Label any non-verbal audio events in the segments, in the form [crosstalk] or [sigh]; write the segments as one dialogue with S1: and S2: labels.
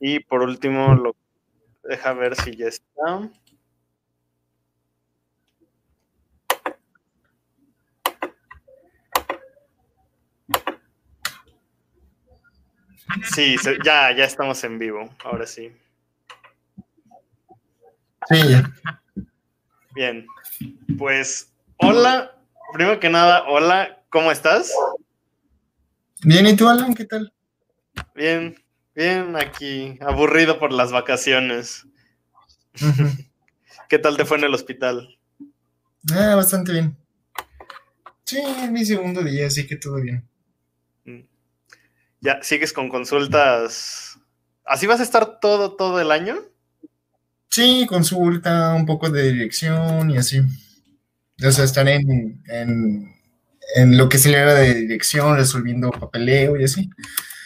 S1: Y por último, lo deja ver si ya está. Sí, ya, ya estamos en vivo, ahora sí.
S2: Sí, ya.
S1: Bien, pues hola, primero que nada, hola, ¿cómo estás?
S2: Bien, ¿y tú, Alan? ¿Qué tal?
S1: Bien, bien, aquí, aburrido por las vacaciones. [laughs] ¿Qué tal te fue en el hospital?
S2: Ah, bastante bien. Sí, es mi segundo día, así que todo bien.
S1: Mm. ¿Ya sigues con consultas? ¿Así vas a estar todo, todo el año?
S2: Sí, consulta, un poco de dirección y así. O sea, estar en, en, lo que se le era de dirección, resolviendo papeleo y así.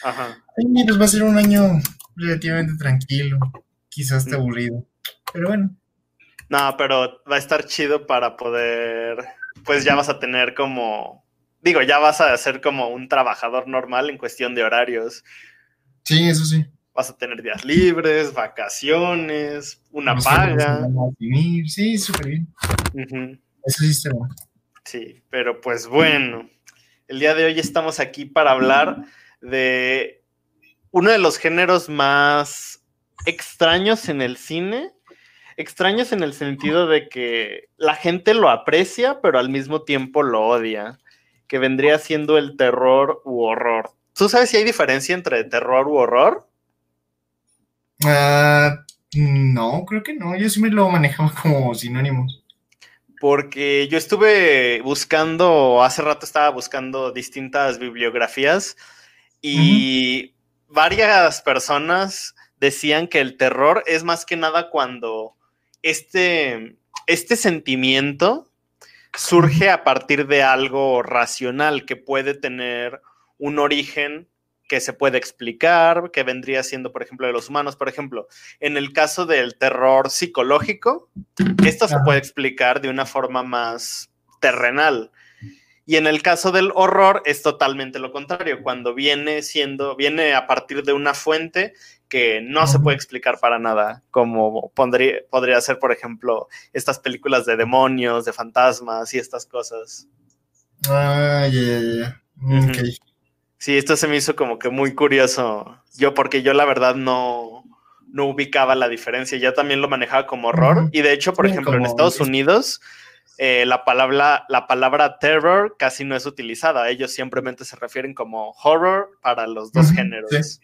S1: Ajá.
S2: Y pues va a ser un año relativamente tranquilo, quizás te mm. aburrido, pero bueno.
S1: No, pero va a estar chido para poder, pues ya vas a tener como digo, ya vas a ser como un trabajador normal en cuestión de horarios.
S2: Sí, eso sí.
S1: Vas a tener días libres, vacaciones, una paga.
S2: Sí, súper bien. Eso sí está bueno.
S1: Sí, pero pues bueno, el día de hoy estamos aquí para hablar de uno de los géneros más extraños en el cine. Extraños en el sentido de que la gente lo aprecia, pero al mismo tiempo lo odia que vendría siendo el terror u horror. ¿Tú sabes si hay diferencia entre terror u horror?
S2: Ah, no, creo que no. Yo siempre lo manejaba como sinónimos.
S1: Porque yo estuve buscando, hace rato estaba buscando distintas bibliografías y varias personas decían que el terror es más que nada cuando este, este sentimiento surge a partir de algo racional que puede tener un origen que se puede explicar, que vendría siendo, por ejemplo, de los humanos. Por ejemplo, en el caso del terror psicológico, esto se puede explicar de una forma más terrenal. Y en el caso del horror es totalmente lo contrario, cuando viene siendo, viene a partir de una fuente que no se puede explicar para nada, como podría ser, por ejemplo, estas películas de demonios, de fantasmas y estas cosas.
S2: Ah, ya, ya, ya.
S1: Sí, esto se me hizo como que muy curioso. Yo, porque yo la verdad no, no ubicaba la diferencia. Ya también lo manejaba como horror. Y de hecho, por ejemplo, en Estados Unidos, eh, la, palabra, la palabra terror casi no es utilizada. Ellos simplemente se refieren como horror para los dos géneros.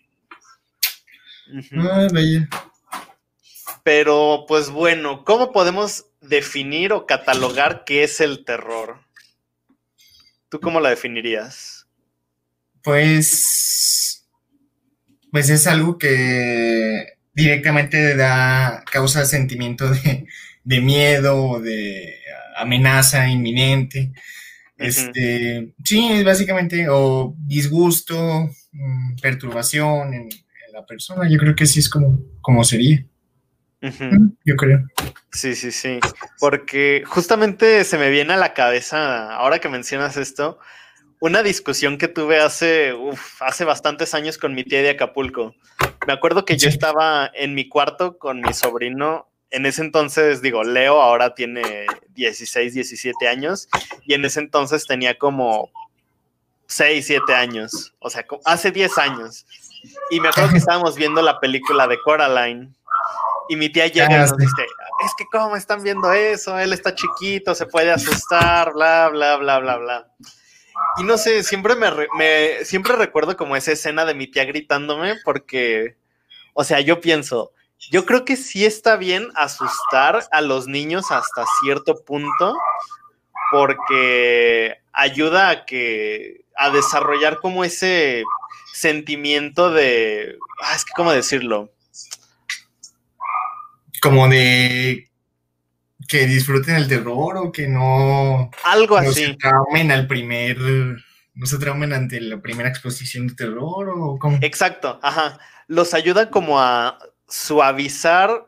S1: Pero, pues bueno, ¿cómo podemos definir o catalogar qué es el terror? ¿Tú cómo la definirías?
S2: Pues. Pues es algo que directamente da, causa sentimiento de, de miedo, de amenaza inminente. Este, sí, básicamente, o disgusto, mm, perturbación en, la persona. Yo creo que sí es como, como sería. Yo creo.
S1: Sí, sí, sí. Porque justamente se me viene a la cabeza, ahora que mencionas esto, una discusión que tuve hace, hace bastantes años con mi tía de Acapulco. Me acuerdo que yo estaba en mi cuarto con mi sobrino. En ese entonces, digo, Leo ahora tiene 16, 17 años y en ese entonces tenía como 6, 7 años. O sea, hace 10 años. Y me acuerdo que [laughs] estábamos viendo la película de Coraline. Y mi tía llega y ah, nos dice, es que cómo están viendo eso, él está chiquito, se puede asustar, bla, bla, bla, bla, bla. Y no sé, siempre me, siempre recuerdo como esa escena de mi tía gritándome porque, o sea, yo pienso, yo creo que sí está bien asustar a los niños hasta cierto punto porque ayuda a que a desarrollar como ese sentimiento de. Ah, es que, ¿cómo decirlo?
S2: Como de que disfruten el terror o que no.
S1: Algo
S2: no
S1: así.
S2: Se traumen al primer. No se traumen ante la primera exposición de terror o cómo.
S1: Exacto, ajá. Los ayuda como a suavizar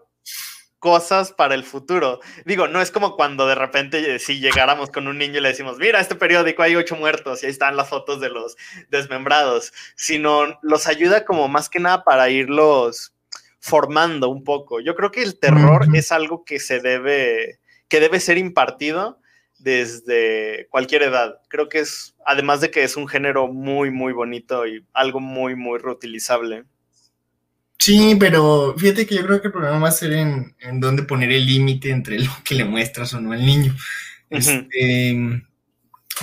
S1: cosas para el futuro. Digo, no es como cuando de repente eh, si llegáramos con un niño y le decimos, mira, este periódico hay ocho muertos y ahí están las fotos de los desmembrados, sino los ayuda como más que nada para irlos formando un poco. Yo creo que el terror es algo que se debe, que debe ser impartido desde cualquier edad. Creo que es, además de que es un género muy, muy bonito y algo muy, muy reutilizable.
S2: Sí, pero fíjate que yo creo que el problema va a ser en, en dónde poner el límite entre lo que le muestras o no al niño. Este,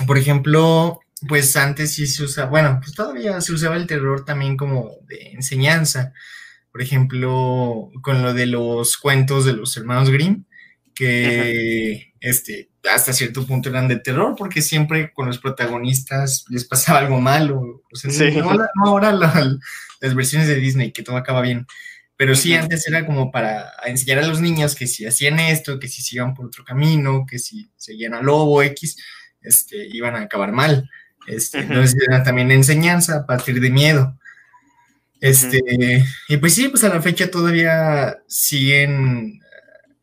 S2: por ejemplo, pues antes sí se usaba, bueno, pues todavía se usaba el terror también como de enseñanza. Por ejemplo, con lo de los cuentos de los hermanos Grimm, que este, hasta cierto punto eran de terror, porque siempre con los protagonistas les pasaba algo malo. O sea, no, ahora las versiones de Disney, que todo acaba bien. Pero sí, antes era como para enseñar a los niños que si hacían esto, que si se iban por otro camino, que si seguían al lobo X, este, iban a acabar mal. Este, Entonces era también enseñanza a partir de miedo. Este, y pues sí, pues a la fecha todavía siguen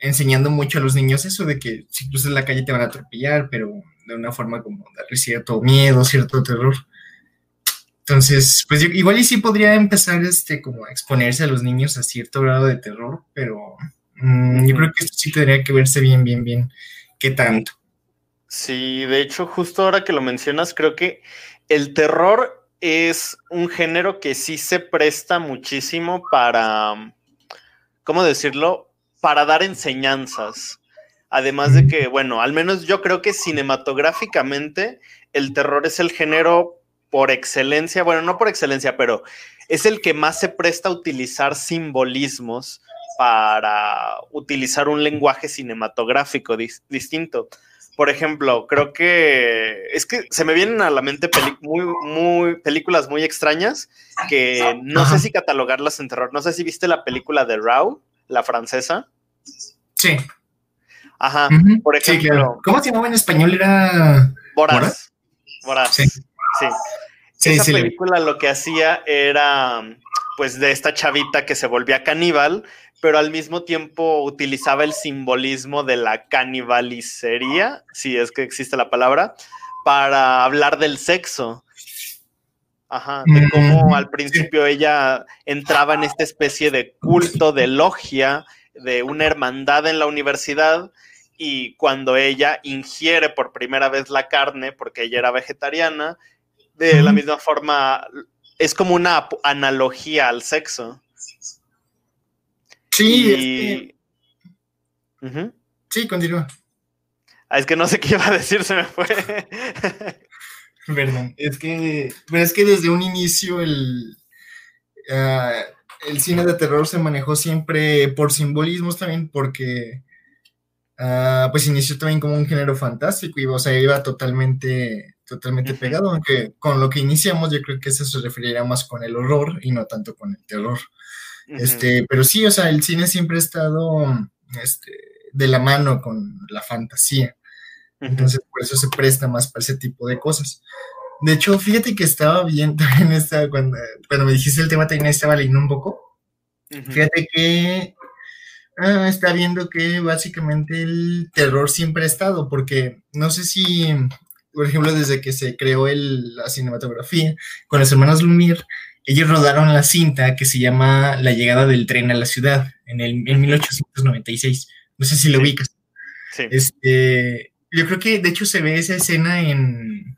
S2: enseñando mucho a los niños eso de que si cruzas la calle te van a atropellar, pero de una forma como darle cierto miedo, cierto terror. Entonces, pues igual y sí podría empezar este como a exponerse a los niños a cierto grado de terror, pero mm, yo creo que esto sí tendría que verse bien, bien, bien, qué tanto.
S1: Sí, de hecho, justo ahora que lo mencionas, creo que el terror es un género que sí se presta muchísimo para, ¿cómo decirlo? Para dar enseñanzas. Además de que, bueno, al menos yo creo que cinematográficamente el terror es el género por excelencia, bueno, no por excelencia, pero es el que más se presta a utilizar simbolismos para utilizar un lenguaje cinematográfico distinto. Por ejemplo, creo que es que se me vienen a la mente muy, muy, películas muy extrañas que no sé si catalogarlas en terror. No sé si viste la película de Raw, la francesa.
S2: Sí.
S1: Ajá, por ejemplo.
S2: ¿Cómo se llamaba en español? Era.
S1: Boras. Boras. Sí. sí. Esa película lo que hacía era, pues, de esta chavita que se volvía caníbal, pero al mismo tiempo utilizaba el simbolismo de la canibalicería, si es que existe la palabra, para hablar del sexo. Ajá, de cómo al principio ella entraba en esta especie de culto de logia de una hermandad en la universidad y cuando ella ingiere por primera vez la carne, porque ella era vegetariana, de la misma forma, es como una analogía al sexo.
S2: Sí, Sí, continúa.
S1: Ah, es que no sé qué iba a decir, se me fue. [laughs]
S2: Perdón, es que, pero es que desde un inicio el, ah, el cine de terror se manejó siempre por simbolismos también, porque ah, pues inició también como un género fantástico y o sea, iba totalmente, totalmente pegado, aunque con lo que iniciamos yo creo que eso se referiría más con el horror y no tanto con el terror. Este, pero sí, o sea, el cine siempre ha estado este, de la mano con la fantasía. Entonces, por eso se presta más para ese tipo de cosas. De hecho, fíjate que estaba bien [laughs] también esta, cuando, cuando me dijiste el tema, también estaba leyendo un poco. Fíjate que ah, está viendo que básicamente el terror siempre ha estado, porque no sé si, por ejemplo, desde que se creó el, la cinematografía con los hermanos Lumière, ellos rodaron la cinta que se llama La llegada del tren a la ciudad en, el, en 1896. No sé si lo ubicas. Sí. Este, yo creo que de hecho se ve esa escena en,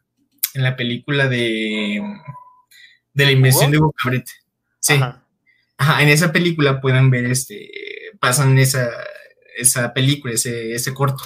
S2: en la película de, de la invención de Hugo Sí. Ajá. en esa película pueden ver, este, pasan esa, esa película, ese, ese corto.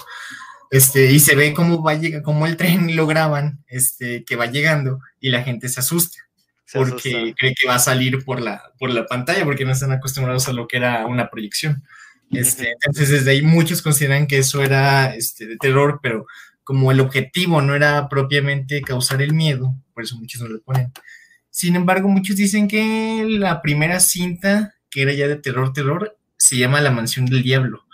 S2: Este, y se ve cómo va llega, cómo el tren lo graban, este, que va llegando y la gente se asusta porque cree que va a salir por la, por la pantalla, porque no están acostumbrados a lo que era una proyección. Este, entonces, desde ahí muchos consideran que eso era este, de terror, pero como el objetivo no era propiamente causar el miedo, por eso muchos no lo ponen. Sin embargo, muchos dicen que la primera cinta, que era ya de terror, terror, se llama La Mansión del Diablo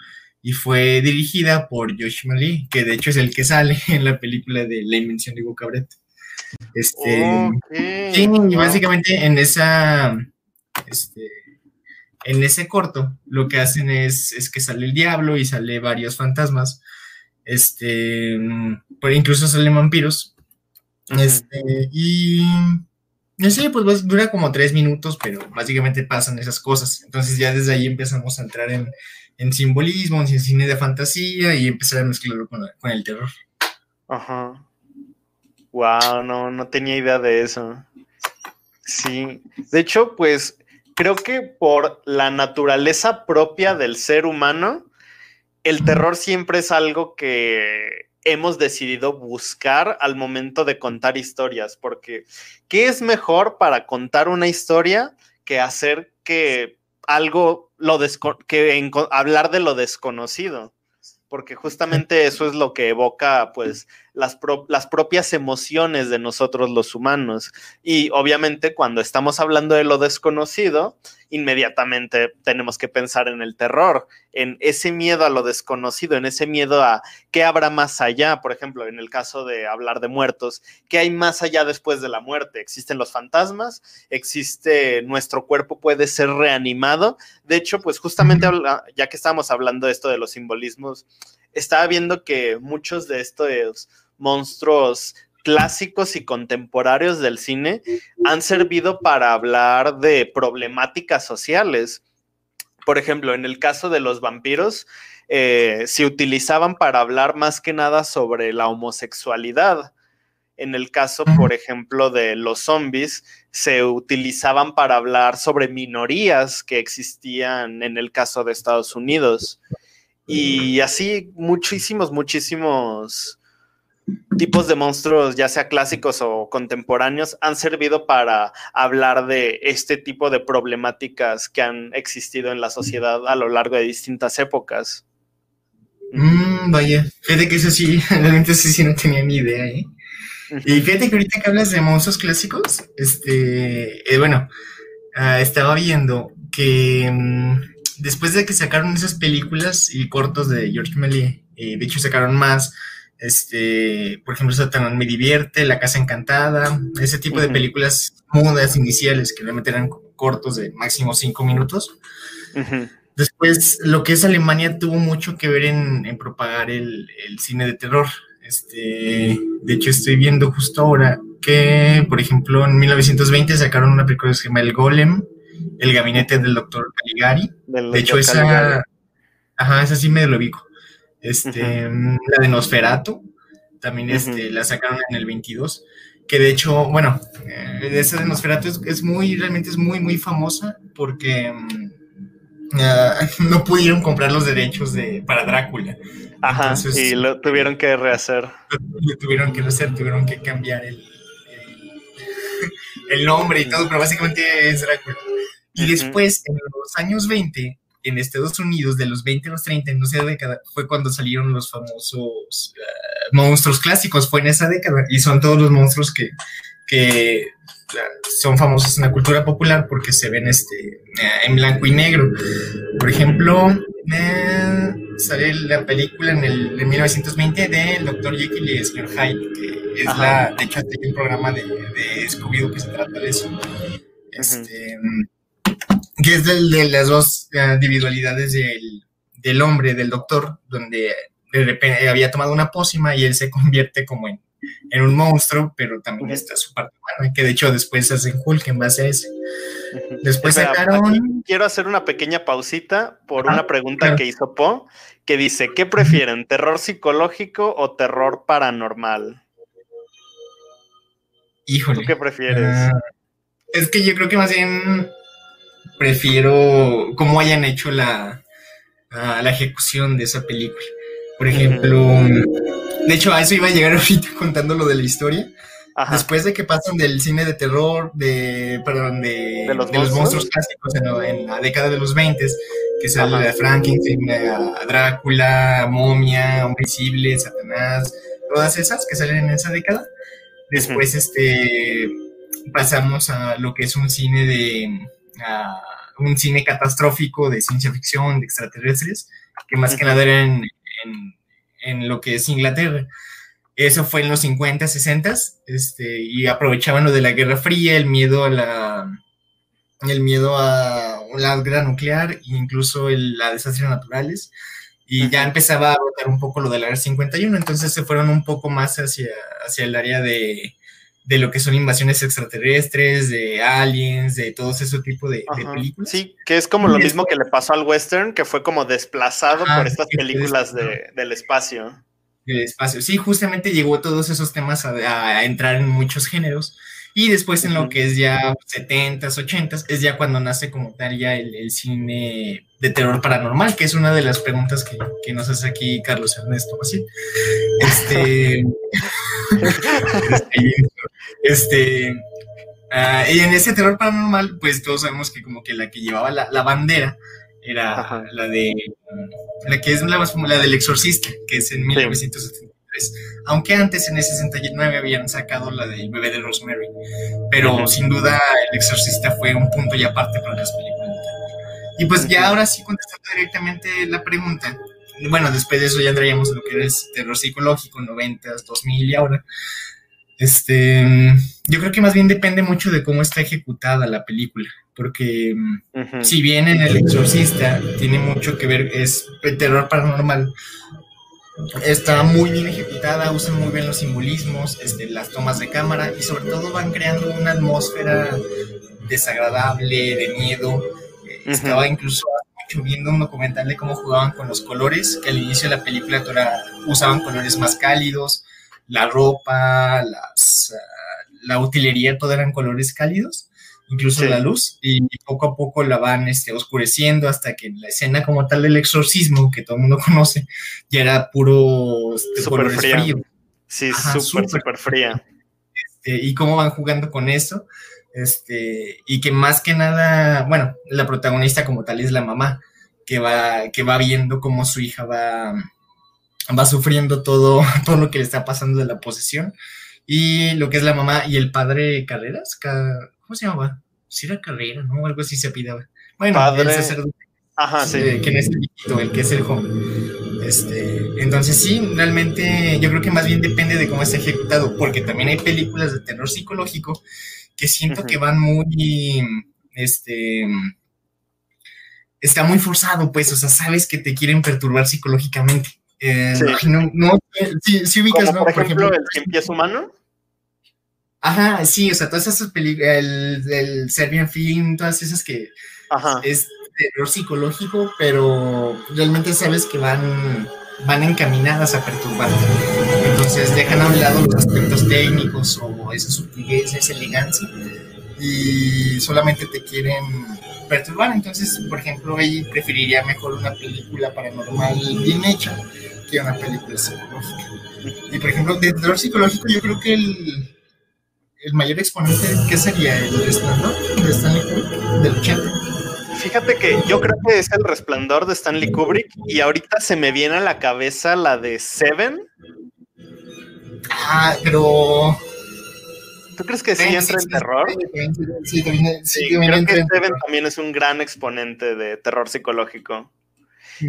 S2: y fue dirigida por Josh Marie, que de hecho es el que sale [laughs] en la película de La Invención de Hugo Cabret. Este, y básicamente en esa, este, en ese corto lo que hacen es, es que sale el diablo y sale varios fantasmas. Este, por incluso salen vampiros. Este, y no sé, pues dura como tres minutos, pero básicamente pasan esas cosas. Entonces ya desde ahí empezamos a entrar en, en simbolismo, en cine de fantasía y empezar a mezclarlo con, con el terror.
S1: Ajá. Wow, no, no tenía idea de eso. Sí. De hecho, pues creo que por la naturaleza propia del ser humano, el terror siempre es algo que hemos decidido buscar al momento de contar historias, porque ¿qué es mejor para contar una historia que hacer que algo, lo que hablar de lo desconocido? porque justamente eso es lo que evoca pues las, las, propias emociones de nosotros los humanos. Y obviamente cuando estamos hablando de lo desconocido, inmediatamente tenemos que pensar en el terror, en ese miedo a lo desconocido, en ese miedo a qué habrá más allá, por ejemplo, en el caso de hablar de muertos, qué hay más allá después de la muerte. Existen los fantasmas, existe nuestro cuerpo puede ser reanimado. De hecho, pues justamente ya que estábamos hablando de esto de los simbolismos, estaba viendo que muchos de estos monstruos clásicos y contemporáneos del cine han servido para hablar de problemáticas sociales. Por ejemplo, en el caso de los vampiros, eh, se utilizaban para hablar más que nada sobre la homosexualidad. En el caso, por ejemplo, de los zombies, se utilizaban para hablar sobre minorías que existían en el caso de Estados Unidos. Y así muchísimos, muchísimos tipos de monstruos, ya sea clásicos o contemporáneos, han servido para hablar de este tipo de problemáticas que han existido en la sociedad a lo largo de distintas épocas.
S2: Mm, vaya, fíjate que eso sí, [laughs] realmente eso sí no tenía ni idea, ¿eh? Y fíjate que ahorita que hablas de monstruos clásicos, este, eh, bueno, ah, estaba viendo que mm, después de que sacaron esas películas y cortos de George Méliès, eh, de hecho sacaron más, este, por ejemplo, Satanás me divierte, La Casa Encantada, ese tipo de películas mudas iniciales que realmente eran cortos de máximo cinco minutos. Después, lo que es Alemania tuvo mucho que ver en, propagar el, cine de terror. Este, de hecho, estoy viendo justo ahora que, por ejemplo, en 1920 sacaron una película que se llama El Golem, El Gabinete del Doctor Caligari. de hecho, esa, ajá, esa sí me lo ubico. Este, La de Nosferatu, también este, la sacaron en el 22, que de hecho, bueno, eh, esa de Nosferatu es, muy, realmente es muy, muy famosa porque mm, ah, [laughs] no pudieron comprar los derechos de, para Drácula.
S1: Ajá, y lo tuvieron que rehacer.
S2: Lo, tuvieron que rehacer, tuvieron que cambiar el, el, [laughs] nombre y todo, pero básicamente es Drácula. Y después, en los años 20, en Estados Unidos de los 20 a los 30, en esa década, fue cuando salieron los famosos eh, monstruos clásicos, fue en esa década, y son todos los monstruos que, que son famosos en la cultura popular porque se ven este, en blanco y negro. Por ejemplo, eh, sale la película en el en 1920 del Dr. Jekyll y Mr. Hyde, que es la, de hecho, hay un programa de, de Scooby-Doo que se trata de eso. Este, que es del, de las dos eh, individualidades del, del, hombre, del doctor, donde de repente había tomado una pócima y él se convierte como en, en un monstruo, pero también está su parte humana, que de hecho después hacen Hulk en base a ese. Después sacaron...
S1: quiero hacer una pequeña pausita por una pregunta que hizo Po, que dice, ¿qué prefieren, terror psicológico o terror paranormal?
S2: Híjole.
S1: ¿Tú qué prefieres?
S2: Ah, es que yo creo que más bien prefiero cómo hayan hecho la, la ejecución de esa película. Por ejemplo, de hecho, a eso iba a llegar [laughs] ahorita contando lo de la historia. Después de que pasan del cine de terror, de, perdón, de, los, monstruos? clásicos en, la década de los 20, que sale de Frankenstein, a Drácula, Momia, Hombre Invisible, Satanás, todas esas que salen en esa década. Después, este, pasamos a lo que es un cine de, un cine catastrófico de ciencia ficción, de extraterrestres, que más que nada era en, en, lo que es Inglaterra. Eso fue en los 50, 60, este, y aprovechaban lo de la Guerra Fría, el miedo a la, el miedo a la guerra nuclear e incluso el, a desastres naturales. Y ya empezaba a brotar un poco lo del área 51, entonces se fueron un poco más hacia, hacia el área de, de lo que son invasiones extraterrestres, de aliens, de todo ese tipo de, películas.
S1: Sí, que es como lo mismo que le pasó al western, que fue como desplazado por estas películas de, del espacio.
S2: Del espacio, sí, justamente llegó todos esos temas a entrar en muchos géneros. Y después en lo que es ya 70s, 80s, es ya cuando nace como tal ya el, cine de terror paranormal, que es una de las preguntas que, que nos hace aquí Carlos Ernesto así. Este, [laughs] este, uh, y en ese terror paranormal, pues todos sabemos que como que la que llevaba la, la bandera era la de, la que es la más la del exorcista, que es en 1970 aunque antes en el 69 habían sacado la del bebé de Rosemary, pero sin duda El Exorcista fue un punto y aparte para las películas. Y pues ya ahora sí contestando directamente la pregunta, bueno, después de eso ya entraríamos en lo que es terror psicológico, 90, 2000 y ahora. Este, yo creo que más bien depende mucho de cómo está ejecutada la película, porque si bien en El Exorcista tiene mucho que ver, es terror paranormal, está muy bien ejecutada, usan muy bien los simbolismos, este, las tomas de cámara y sobre todo van creando una atmósfera desagradable, de miedo. Estaba incluso viendo un documental de cómo jugaban con los colores, que al inicio de la película usaban colores más cálidos, la ropa, las, ah, la utilería, todo eran colores cálidos incluso la luz, y poco a poco la van este, oscureciendo hasta que la escena como tal del exorcismo, que todo el mundo [laughs] conoce, ya era puro
S1: este, super frío. Sí, súper, súper fría.
S2: Este, y cómo van jugando con eso, este, y que más que nada, bueno, la protagonista como tal es la mamá, que va, que va viendo cómo su hija va, va sufriendo todo, [laughs] todo lo que le está pasando de la posesión. Y lo que es la mamá y el padre Carreras, ¿cómo se llamaba? Si era Carrera, ¿no? Algo así se pidaba. Bueno, el sacerdote.
S1: Ajá, sí.
S2: que es el el que es el joven. Este, entonces sí, realmente yo creo que más bien depende de cómo está ejecutado, porque también hay películas de terror psicológico que siento que van muy, este, está muy forzado, pues, o sea, sabes que te quieren perturbar psicológicamente. Eh, no, no, sí, ubicas,
S1: ¿no? Por, ejemplo, el que humano.
S2: Ajá, sí, o sea, todas esas películas, el, el, Serbian Film, todas esas que es terror psicológico, pero realmente sabes que van, van encaminadas a perturbar. Entonces dejan a un lado los aspectos técnicos o esa sutileza, esa elegancia, y solamente te quieren perturbar. Entonces, por ejemplo, ahí preferiría mejor una película paranormal bien hecha que una película psicológica. Y por ejemplo, de terror psicológico, yo creo que el mayor exponente, ¿qué sería? ¿El resplandor de Stanley Kubrick del 80?
S1: Fíjate que yo creo que es el resplandor de Stanley Kubrick y ahorita se me viene a la cabeza la de Seven.
S2: Ah, pero.
S1: ¿Tú crees que sí, entra en terror?
S2: Sí, también,
S1: creo que Seven también es un gran exponente de terror psicológico.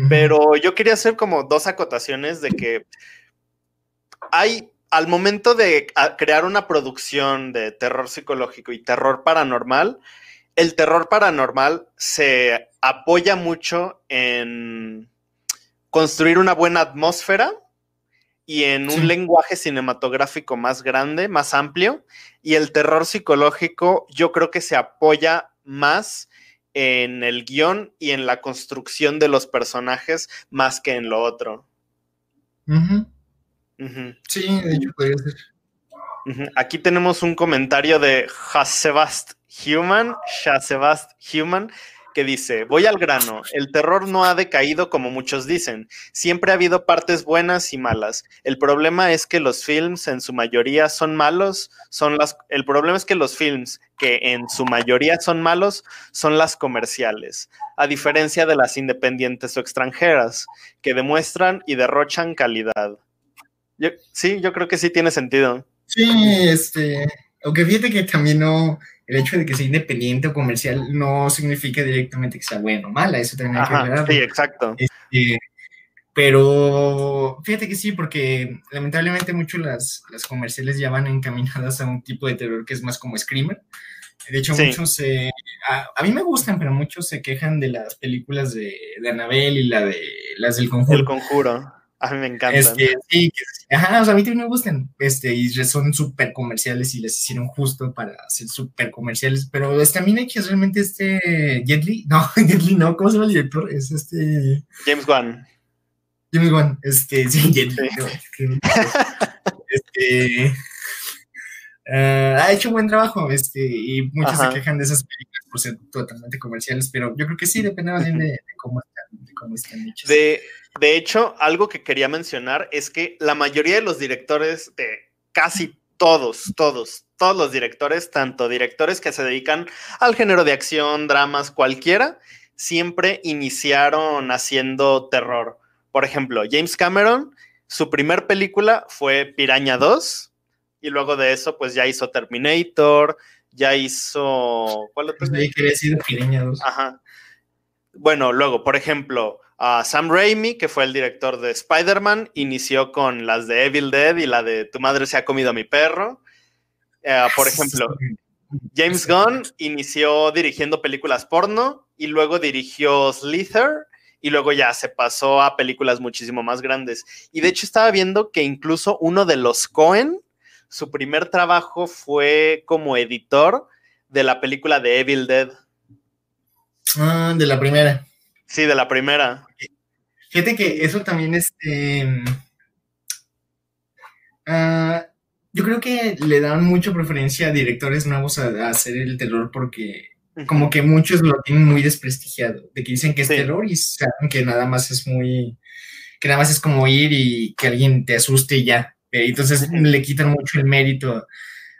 S1: Pero yo quería hacer como dos acotaciones de que hay al momento de crear una producción de terror psicológico y terror paranormal, el terror paranormal se apoya mucho en construir una buena atmósfera y en un lenguaje cinematográfico más grande, más amplio, y el terror psicológico yo creo que se apoya más en el guion y en la construcción de los personajes más que en lo otro.
S2: Sí, de hecho podría ser.
S1: Aquí tenemos un comentario de Hasebast Human, Hasebast Human, que dice, voy al grano, el terror no ha decaído como muchos dicen, siempre ha habido partes buenas y malas. El problema es que los films en su mayoría son malos, son las el problema es que los films que en su mayoría son malos son las comerciales, a diferencia de las independientes o extranjeras que demuestran y derrochan calidad sí, yo creo que sí tiene sentido.
S2: Sí, este, aunque fíjate que también no, el hecho de que sea independiente o comercial no significa directamente que sea bueno o mala, eso también hay que
S1: ver. Sí, exacto.
S2: Este, pero fíjate que sí, porque lamentablemente mucho las, las comerciales ya van encaminadas a un tipo de terror que es más como screamer. De hecho, muchos a, mí me gustan, pero muchos se quejan de las películas de, de Anabel y la de las del conjuro.
S1: El conjuro. A mí me encantan.
S2: Este, sí, ajá, o sea, a mí también me gustan. Este, y son súper comerciales y les hicieron justo para ser súper comerciales. Pero es también hay que realmente este Jet Li, [laughs] no, Jet Li no, ¿cómo se llama el director? Es este.
S1: James Wan.
S2: James Wan, este, sí, Jet Li. [laughs] este. Uh, ha hecho un buen trabajo, este, y muchos se quejan de esas películas por ser totalmente comerciales, pero yo creo que sí, depende más bien de, de cómo están, de cómo están hechos.
S1: De, de hecho, algo que quería mencionar es que la mayoría de los directores de casi todos, todos, todos los directores, tanto directores que se dedican al género de acción, dramas, cualquiera, siempre iniciaron haciendo terror. Por ejemplo, James Cameron, su primer película fue Piraña 2 y luego de eso pues ya hizo Terminator, ya hizo...
S2: ¿Cuál otro? Pues quería decir Piraña 2.
S1: Ajá. Bueno, luego, por ejemplo, Sam Raimi, que fue el director de Spider-Man, inició con las de Evil Dead y la de Tu madre se ha comido a mi perro. Eh, por ejemplo, James Gunn inició dirigiendo películas porno y luego dirigió Slither y luego ya se pasó a películas muchísimo más grandes. Y de hecho estaba viendo que incluso uno de los Cohen, su primer trabajo fue como editor de la película de Evil Dead.
S2: Ah, de la primera.
S1: Sí, de la primera.
S2: Fíjate que eso también este. Uh, yo creo que le dan mucha preferencia a directores nuevos a, hacer el terror porque como que muchos lo tienen muy desprestigiado, de que dicen que es terror y saben que nada más es muy, que nada más es como ir y que alguien te asuste y ya. Entonces le quitan mucho el mérito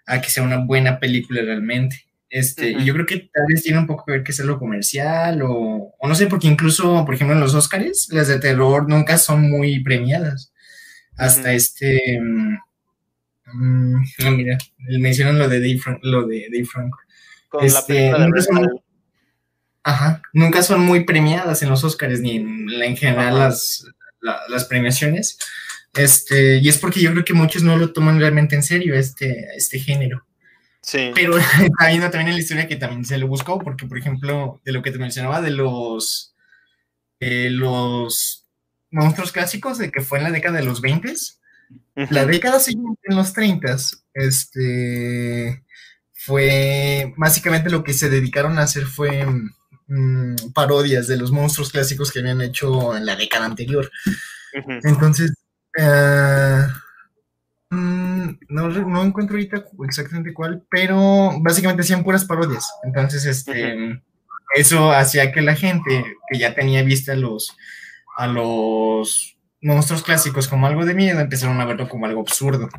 S2: a que sea una buena película realmente. Este, y yo creo que tal vez tiene un poco que ver que es lo comercial o, no sé, porque incluso, por ejemplo, en los Oscars, las de terror nunca son muy premiadas. Hasta este. Mm, no, mira, mencionan lo de Dave, lo de Dave Franco. Este, nunca son, ajá, nunca son muy premiadas en los Oscars ni en, en general las, las premiaciones. Este, y es porque yo creo que muchos no lo toman realmente en serio este, este género. Pero [laughs] está viendo también en la historia que también se lo buscó, porque, por ejemplo, de lo que te mencionaba, de los, los monstruos clásicos, de que fue en la década de los 20, la década siguiente, en los 30, este, fue básicamente lo que se dedicaron a hacer fue mm, parodias de los monstruos clásicos que habían hecho en la década anterior. Entonces, uh, Mm, no, no encuentro ahorita exactamente cuál, pero básicamente hacían puras parodias. Entonces, este, eso hacía que la gente que ya tenía vista los, a los monstruos clásicos como algo de miedo, empezaron a verlo como algo absurdo.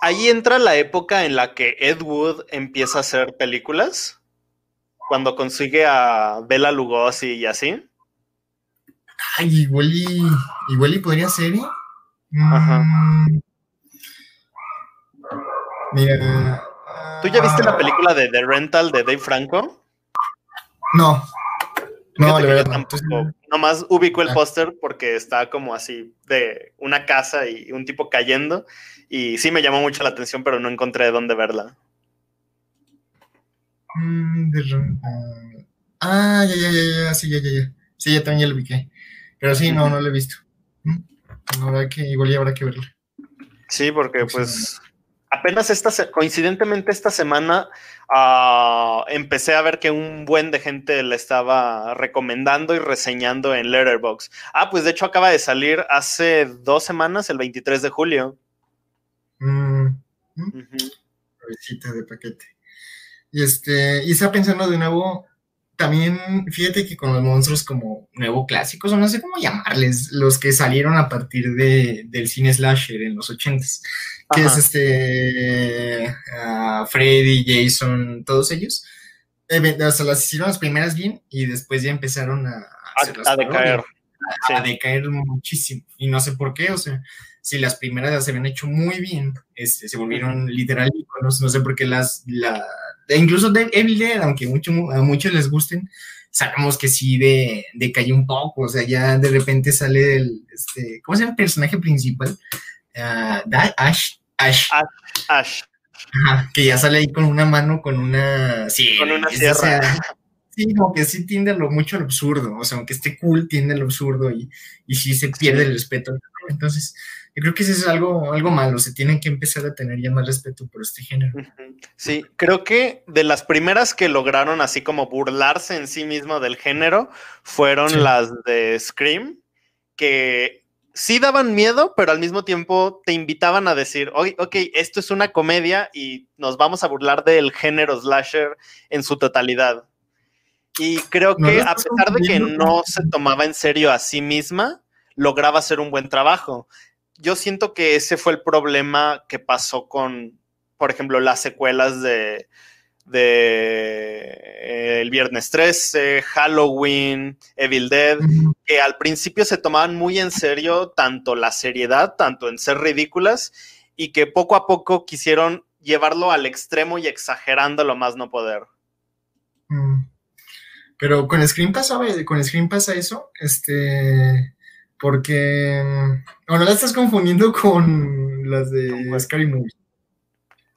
S1: Ahí entra la época en la que Ed Wood empieza a hacer películas, cuando consigue a Bela Lugosi y así.
S2: Ay, igual y, igual y podría ser, ¿eh? Ajá. Mm, Mira.
S1: ¿Tú ya viste la película de The Rental de Dave Franco?
S2: No.
S1: No, de verdad, tampoco. Nomás ubico el póster porque está como así de una casa y un tipo cayendo. Y sí me llamó mucho la atención, pero no encontré dónde verla.
S2: Mm, ah, ya, ya, ya, ya, sí, ya, ya, ya. Sí, ya también ya lo ubiqué. Pero sí, no, no lo he visto. Mm, habrá que, igual ya habrá que verla.
S1: Sí, porque pues apenas esta, coincidentemente esta semana uh, empecé a ver que un buen de gente le estaba recomendando y reseñando en Letterboxd. Ah, pues de hecho acaba de salir hace dos semanas, el 23 de julio.
S2: Mm, de paquete. Y este, y estaba pensando de nuevo, también, fíjate que con los monstruos como nuevo clásicos, o no sé cómo llamarles, los que salieron a partir de, del cine slasher en los ochentas, que es este Freddy, Jason, todos ellos. o sea, las hicieron las primeras bien y después ya empezaron a,
S1: a, decaer.
S2: A, decaer muchísimo. Y no sé por qué, o sea, si las primeras las habían hecho muy bien, este, se volvieron literal no sé por qué las, la, e incluso de Evil Dead, aunque mucho, a muchos les gusten, sabemos que sí de, de un poco, o sea, ya de repente sale el, este, ¿cómo se llama el personaje principal? Uh, Ash, Ash.
S1: Ash.
S2: que ya sale ahí con una mano, con una...
S1: Sí, con una sierra.
S2: sí, como que sí tiende lo, mucho al absurdo, o sea, aunque esté cool, tiende al absurdo y, y sí se pierde el respeto. Entonces, yo creo que eso es algo, algo malo, se tienen que empezar a tener ya más respeto por este género.
S1: Sí, creo que de las primeras que lograron así como burlarse en sí mismo del género fueron las de Scream, que sí daban miedo, pero al mismo tiempo te invitaban a decir, oye, ok, esto es una comedia y nos vamos a burlar del género slasher en su totalidad. Y creo que a pesar de que no se tomaba en serio a sí misma, lograba hacer un buen trabajo yo siento que ese fue el problema que pasó con, por ejemplo, las secuelas de, de eh, El Viernes 13, Halloween, Evil Dead, que al principio se tomaban muy en serio tanto la seriedad, tanto en ser ridículas, y que poco a poco quisieron llevarlo al extremo y exagerando lo más no poder.
S2: Mm. Pero con Scream pasa, con Scream pasa eso, este porque. Bueno, la estás confundiendo con las de Scary Movie.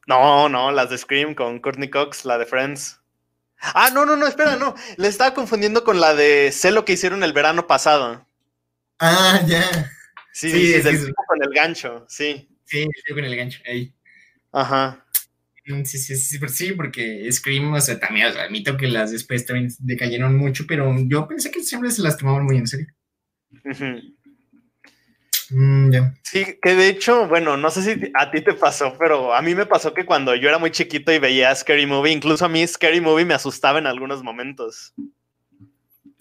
S1: No, no, las de Scream con Courtney Cox, la de Friends. Ah, no, no, no, espera, no. Le estaba confundiendo con la de Sé lo que hicieron el verano pasado.
S2: Ah, ya.
S1: Sí, sí, es con el gancho, sí.
S2: Sí, con el gancho, ahí.
S1: Ajá.
S2: Mm, sí, sí, sí, sí, porque Scream, o sea, también, o sea, admito que las después también decayeron mucho, pero yo pensé que siempre se las tomaban muy en serio. Mm,
S1: sí, que de hecho, bueno, no sé si a ti te pasó, pero a mí me pasó que cuando yo era muy chiquito y veía Scary Movie, incluso a mí Scary Movie me asustaba en algunos momentos.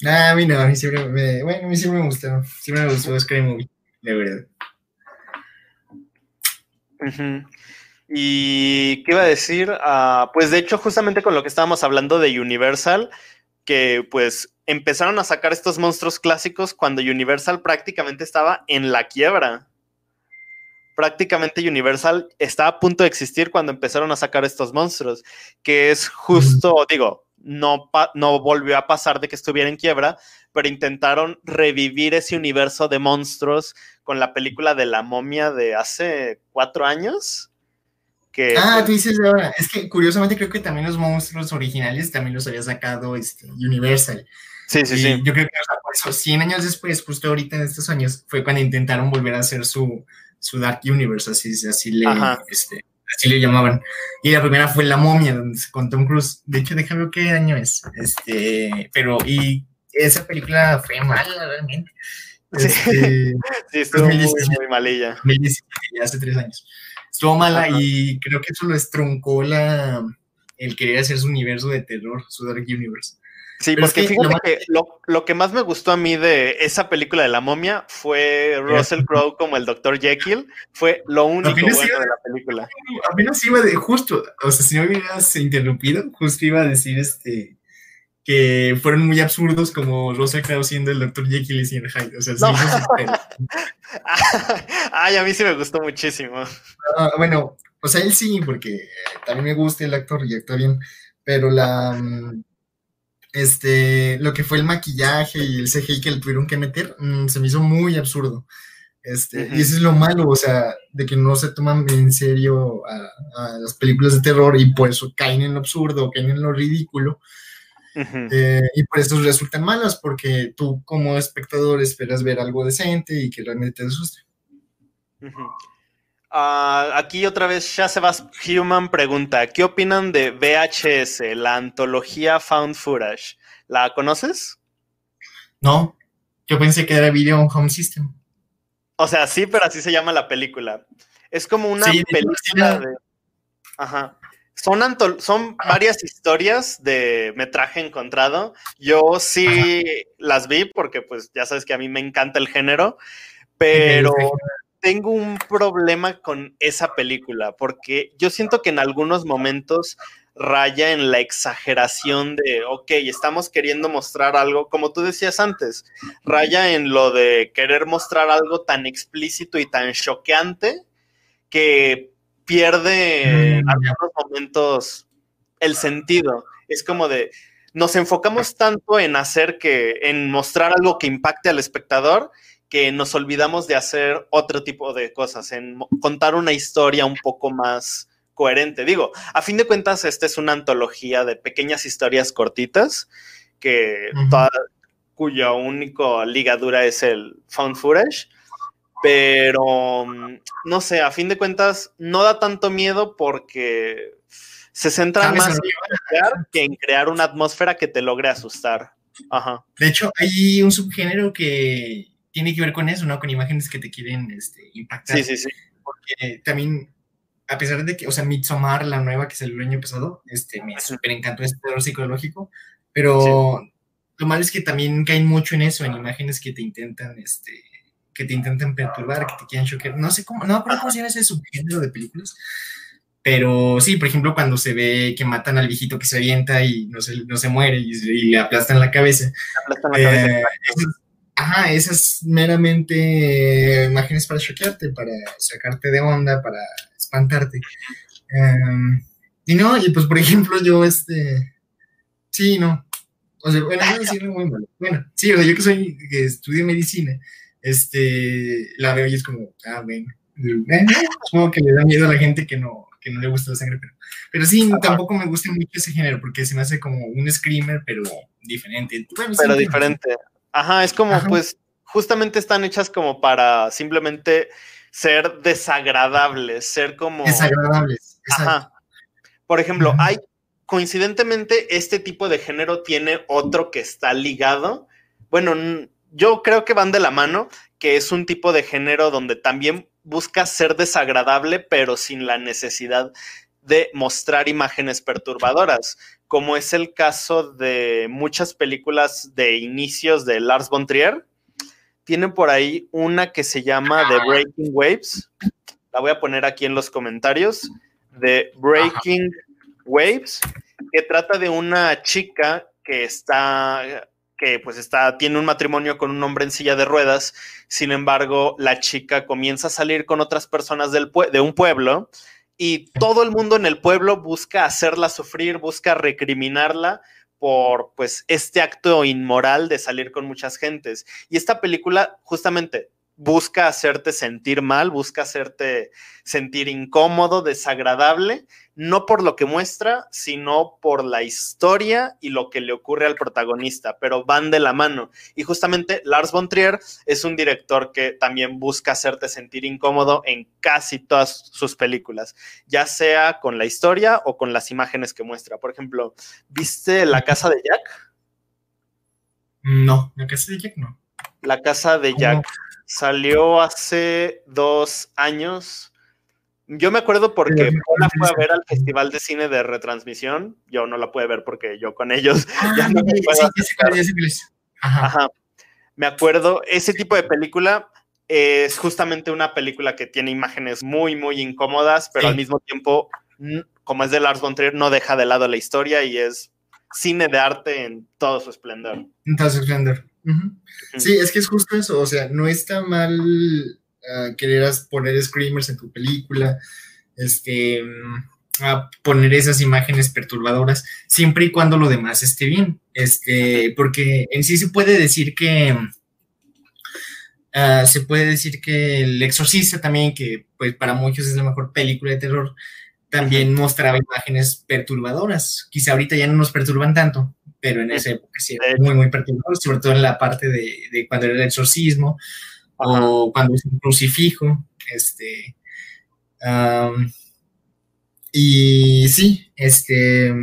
S2: Ah, a mí no, a mí siempre me, bueno, a mí siempre me gustó, siempre me gustó Scary Movie, de verdad.
S1: Y qué iba a decir, ah, pues de hecho, justamente con lo que estábamos hablando de Universal, que pues empezaron a sacar estos monstruos clásicos cuando Universal prácticamente estaba en la quiebra. Prácticamente Universal estaba a punto de existir cuando empezaron a sacar estos monstruos, que es justo, digo, no, no volvió a pasar de que estuviera en quiebra, pero intentaron revivir ese universo de monstruos con la película de la momia de hace cuatro años
S2: ah, tú dices ahora, es que curiosamente creo que también los monstruos originales también los había sacado este, Universal.
S1: Sí, sí, sí.
S2: Yo creo que por eso, 100 años después, justo ahorita en estos años, fue cuando intentaron volver a hacer su, su Dark Universe, así, así, le, este, así le llamaban. Y la primera fue La momia, donde se con Tom Cruise. De hecho, déjame ver qué año es. Este, pero, y esa película fue mala realmente. [laughs]
S1: sí, este, sí estuvo muy, muy malilla.
S2: hace tres años. Estuvo mala y creo que eso lo estruncó la, el querer hacer su universo de terror, su Dark Universe.
S1: Sí, porque fíjate que lo, que más me gustó a mí de esa película de la momia fue Russell Crowe como el Dr. Jekyll. Fue lo único bueno de la película.
S2: Apenas iba de justo, o sea, si no hubieras interrumpido, justo iba a decir este que fueron muy absurdos como Rosa Crowe siendo el Dr. Jekyll y Sir Hyde. O sea, sí, [laughs]
S1: Ay, a mí sí me gustó muchísimo.
S2: Ah, bueno, o sea, él sí, porque también me gusta el actor y actúa bien, pero la... Mm, este, lo que fue el maquillaje y el CGI que le tuvieron que meter, mm, se me hizo muy absurdo. Este, Y eso es lo malo, o sea, de que no se toman en serio a, las películas de terror y por eso caen en lo absurdo, caen en lo ridículo. Eh, y por eso resultan malas, porque tú como espectador esperas ver algo decente y que realmente te asuste.
S1: Ah, aquí otra vez Shazebas Human pregunta, ¿qué opinan de VHS, la antología Found Footage? ¿La conoces?
S2: No, yo pensé que era Video Home System.
S1: O sea, sí, pero así se llama la película. Es como una película de... Ajá. Son, son varias historias de metraje encontrado. Yo sí las vi porque pues ya sabes que a mí me encanta el género, pero tengo un problema con esa película porque yo siento que en algunos momentos raya en la exageración de, ok, estamos queriendo mostrar algo, como tú decías antes, raya en lo de querer mostrar algo tan explícito y tan choqueante que pierde en mm, algunos momentos el sentido. Es como de, nos enfocamos tanto en hacer que, en mostrar algo que impacte al espectador, que nos olvidamos de hacer otro tipo de cosas, en contar una historia un poco más coherente. Digo, a fin de cuentas, esta es una antología de pequeñas historias cortitas que cuya única ligadura es el found footage. Pero mm, no sé, a fin de cuentas, no da tanto miedo porque se centra más en crear que en crear una atmósfera que te logre asustar. Ajá.
S2: De hecho, hay un subgénero que tiene que ver con eso, ¿no? Con imágenes que te quieren este, impactar.
S1: Sí, sí, sí.
S2: Porque también, a pesar de que, o sea, Midsommar, la nueva que salió el año pasado, este, me súper encantó este terror psicológico, pero lo malo es que también caen mucho en eso, en imágenes que te intentan, este, que te intentan perturbar, que te quieran choquear. No sé cómo, no cómo se llama ese subgénero de películas, pero sí, por ejemplo, cuando se ve que matan al viejito que se avienta y no se, no se muere y, le aplastan la cabeza. Aplastan la cabeza. Eh, ajá, esas meramente imágenes para choquearte, para sacarte de onda, para espantarte. Em, y no, y pues por ejemplo, yo este. Sí, no. O sea, bueno, no sí, muy malo. Bueno, sí, o sea, yo que soy, que estudio medicina, este, la veo y es como, ah, bueno. Eh, supongo que le da miedo a la gente que no, que no le gusta la sangre, pero, pero sí, tampoco me gusta mucho ese género porque se me hace como un screamer, pero diferente.
S1: pero diferente. Ajá, es como, pues, justamente están hechas como para simplemente ser desagradables, ser como...
S2: Desagradables.
S1: Ajá. Por ejemplo, hay, coincidentemente, este tipo de género tiene otro que está ligado. Bueno, yo creo que van de la mano, que es un tipo de género donde también busca ser desagradable, pero sin la necesidad de mostrar imágenes perturbadoras, como es el caso de muchas películas de inicios de Lars von Trier. Tienen por ahí una que se llama The Breaking Waves. La voy a poner aquí en los comentarios. The Breaking Waves, que trata de una chica que está que pues está, tiene un matrimonio con un hombre en silla de ruedas, sin embargo, la chica comienza a salir con otras personas del de un pueblo y todo el mundo en el pueblo busca hacerla sufrir, busca recriminarla por pues este acto inmoral de salir con muchas gentes. Y esta película justamente busca hacerte sentir mal, busca hacerte sentir incómodo, desagradable, no por lo que muestra, sino por la historia y lo que le ocurre al protagonista, pero van de la mano. Y justamente Lars von Trier es un director que también busca hacerte sentir incómodo en casi todas sus películas, ya sea con la historia o con las imágenes que muestra. Por ejemplo, ¿viste La casa de Jack?
S2: No, La casa de Jack no.
S1: La casa de Jack. Salió hace dos años. Yo me acuerdo porque la fue a ver al Festival de Cine de Retransmisión. Yo no la pude ver porque yo con ellos [laughs] ya no me puedo Ajá. Me acuerdo, ese tipo de película es justamente una película que tiene imágenes muy, muy incómodas, pero al mismo tiempo, como es de Lars von Trier, no deja de lado la historia y es cine de arte en todo su esplendor.
S2: En todo su esplendor. Sí, es que es justo eso, o sea, no está mal uh, querer poner screamers en tu película, este, a poner esas imágenes perturbadoras, siempre y cuando lo demás esté bien, este, porque en sí se puede decir que... Uh, se puede decir que El Exorcista también, que pues para muchos es la mejor película de terror, también mostraba imágenes perturbadoras. Quizá ahorita ya no nos perturban tanto, pero en esa época sí era muy, muy perturbador, sobre todo en la parte de, cuando era el exorcismo o cuando es un crucifijo. Este, y sí, este,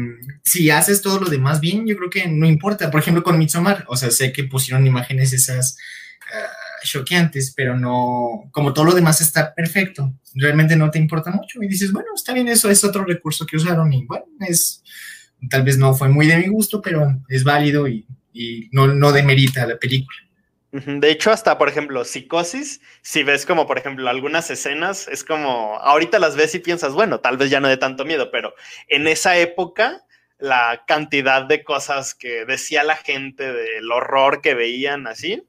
S2: si haces todo lo demás bien, yo creo que no importa. Por ejemplo, con Midsommar, o sea, sé que pusieron imágenes esas uh, choqueantes, pero no, como todo lo demás está perfecto, realmente no te importa mucho. Y dices, bueno, está bien, eso es otro recurso que usaron y bueno, es, tal vez no fue muy de mi gusto, pero es válido y, y no, no demerita la película.
S1: De hecho, hasta, por ejemplo, Psicosis, si ves como, por ejemplo, algunas escenas, es como, ahorita las ves y piensas, bueno, tal vez ya no de tanto miedo, pero en esa época, la cantidad de cosas que decía la gente, del horror que veían así,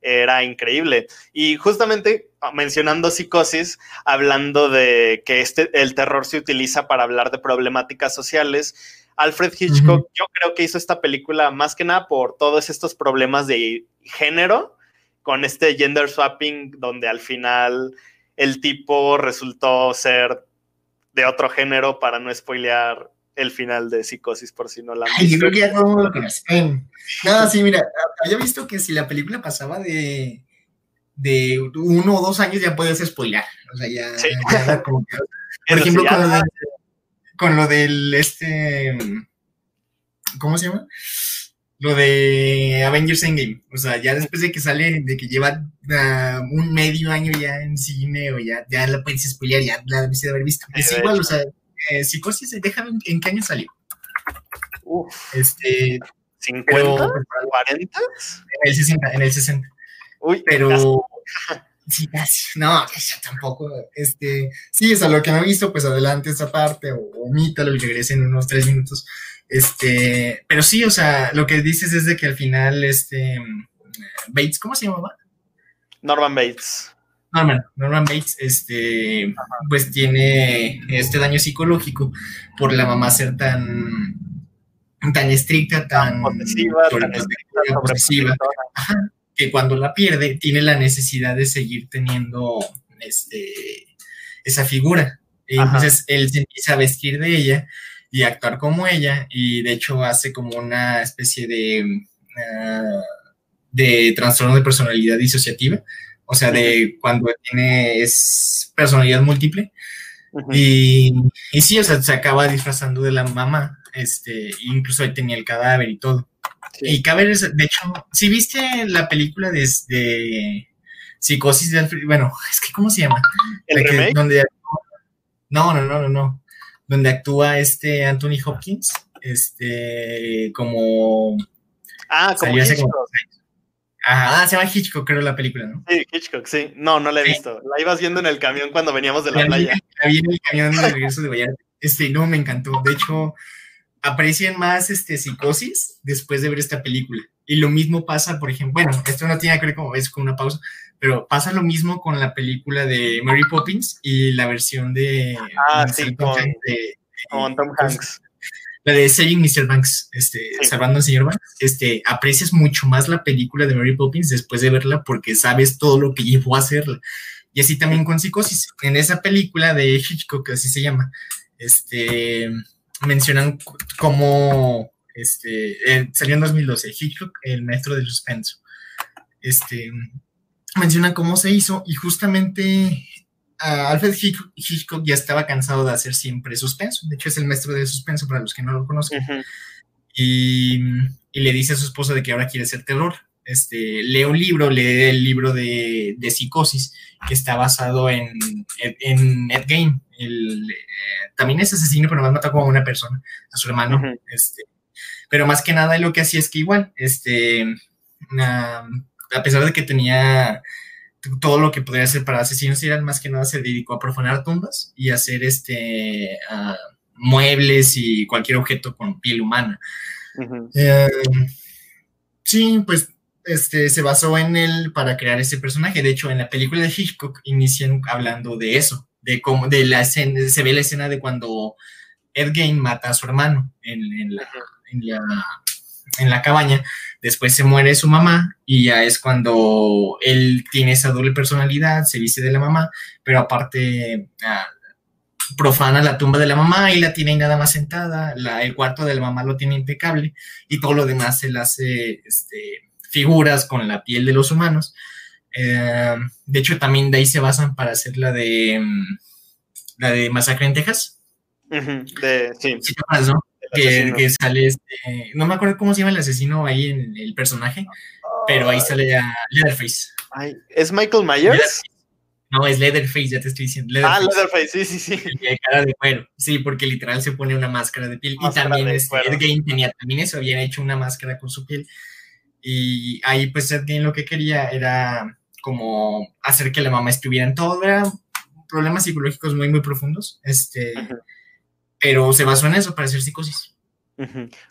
S1: era increíble. Y justamente ah, mencionando psicosis, hablando de que este, el terror se utiliza para hablar de problemáticas sociales, Alfred Hitchcock, yo creo que hizo esta película más que nada por todos estos problemas de género, con este gender swapping, donde al final el tipo resultó ser de otro género para no spoilear el final de Psicosis por si no la
S2: Ay, yo creo que ya todo lo conocen. No, sí, mira, había visto que si la película pasaba de, de uno o dos años ya podías spoilear. O sea, ya, ya como que, [laughs] Por ejemplo, de, con lo del este. ¿Cómo se llama? Lo de Avengers Endgame. O sea, ya después de que sale, de que lleva uh, un medio año ya en cine, o ya, ya la puedes spoilear, ya la debiste de haber visto. Es igual, o sea, eh, Psicosis, déjame en qué año salió.
S1: Uf.
S2: Este.
S1: ¿50?
S2: Pero-
S1: ¿40?
S2: En el 60, en el 60.
S1: Uy,
S2: Pero. Sí, casi. No, ya tampoco. Este, sí, o sea, lo que no he visto, pues adelante esa parte, o omítalo y regrese en unos tres minutos. Este, pero sí, o sea, lo que dices es de que al final, este, Bates, ¿cómo se llamaba?
S1: Norman Bates.
S2: Norman, Norman Bates, este, pues tiene este daño psicológico por la mamá ser tan, tan estricta, tan
S1: Posesiva, tan
S2: sobreprotectora. Ajá, que cuando la pierde tiene la necesidad de seguir teniendo este, esa figura. Y entonces él se empieza a vestir de ella y a actuar como ella y de hecho hace como una especie de, ah, de trastorno de personalidad disociativa, o sea, de cuando tiene es personalidad múltiple. Y, y sí, o sea, se acaba disfrazando de la mamá, este, incluso ahí tenía el cadáver y todo. Y cabe, de hecho, si viste la película de, de Psicosis de Alfred, bueno, [laughs] es que, ¿cómo se llama?
S1: ¿El
S2: La que- donde no, no, no, no, no. Donde actúa este Anthony Hopkins, este, como,
S1: Ah, como Hitchcock.
S2: ajá, ah, se llama Hitchcock, creo, la película, ¿no?
S1: Sí, Hitchcock, sí. No, no la he
S2: Sí.
S1: visto. La ibas viendo en el camión cuando veníamos de la
S2: La vi,
S1: playa.
S2: la vi en el camión de regreso de Vallarta. Este, no, me encantó. De hecho, aprecian más este, psicosis después de ver esta película. Y lo mismo pasa, por ejemplo, bueno, esto no tiene que ver como ves con una pausa, pero pasa lo mismo con la película de Mary Poppins y la versión de,
S1: Ah,
S2: de
S1: sí,
S2: Tom
S1: con-
S2: Hanks de-
S1: Con Tom Hanks.
S2: la de Saving Mr. Banks, este,
S1: Sí.
S2: salvando al señor Banks, este, aprecias mucho más la película de Mary Poppins después de verla porque sabes todo lo que llevó a hacerla. Y así también con Psicosis. En esa película de Hitchcock, así se llama, este, mencionan cómo, este, eh, salió en 2012, Hitchcock, el maestro del suspenso. Este, menciona cómo se hizo y justamente ah, Alfred Hitchcock, Hitchcock ya estaba cansado de hacer siempre suspenso. De hecho, es el maestro del suspenso para los que no lo conozcan.
S1: Ujú.
S2: Y, y le dice a su esposa de que ahora quiere hacer terror. Este, lee un libro, lee el libro de, de Psicosis, que está basado en, en, en Ed Gein. El, eh, también es asesino, pero más mata como a una persona, a su hermano. Este, pero más que nada lo que hacía es que igual, este, a pesar de que tenía todo lo que podría hacer para asesinos serial, más que nada se dedicó a profanar tumbas y hacer este ah, muebles y cualquier objeto con piel humana. Eh, sí, pues este, se basó en él para crear ese personaje. De hecho, en la película de Hitchcock inician hablando de eso, de cómo, de la escena, se ve la escena de cuando Ed Gein mata a su hermano en, en la, en, la, en la cabaña. Después se muere su mamá y ya es cuando él tiene esa doble personalidad, se viste de la mamá, pero aparte ah, profana la tumba de la mamá y la tiene ahí nada más sentada, la, el cuarto de la mamá lo tiene impecable y todo lo demás se le hace este, figuras con la piel de los humanos. Eh, de hecho, también de ahí se basan para hacer la de mm, la de Masacre en Texas.
S1: De, sí,
S2: ¿Sí no? Que, sale este, no me acuerdo cómo se llama el asesino ahí en el personaje, pero ahí sale a Leatherface.
S1: Ay, ¿Es Michael Myers?
S2: No, es Leatherface, ya te estoy diciendo.
S1: Ah,
S2: Leatherface.
S1: Leatherface, sí, sí, sí.
S2: De cara de cuero. Sí, porque literal se pone una máscara de piel.
S1: Máscara
S2: y también este. Ed Gein tenía también eso, habían hecho una máscara con su piel. Y ahí pues Ed Gein lo que quería era como hacer que la mamá estuviera en todo, eran problemas psicológicos muy, muy profundos. Este, pero se basó en eso para hacer psicosis.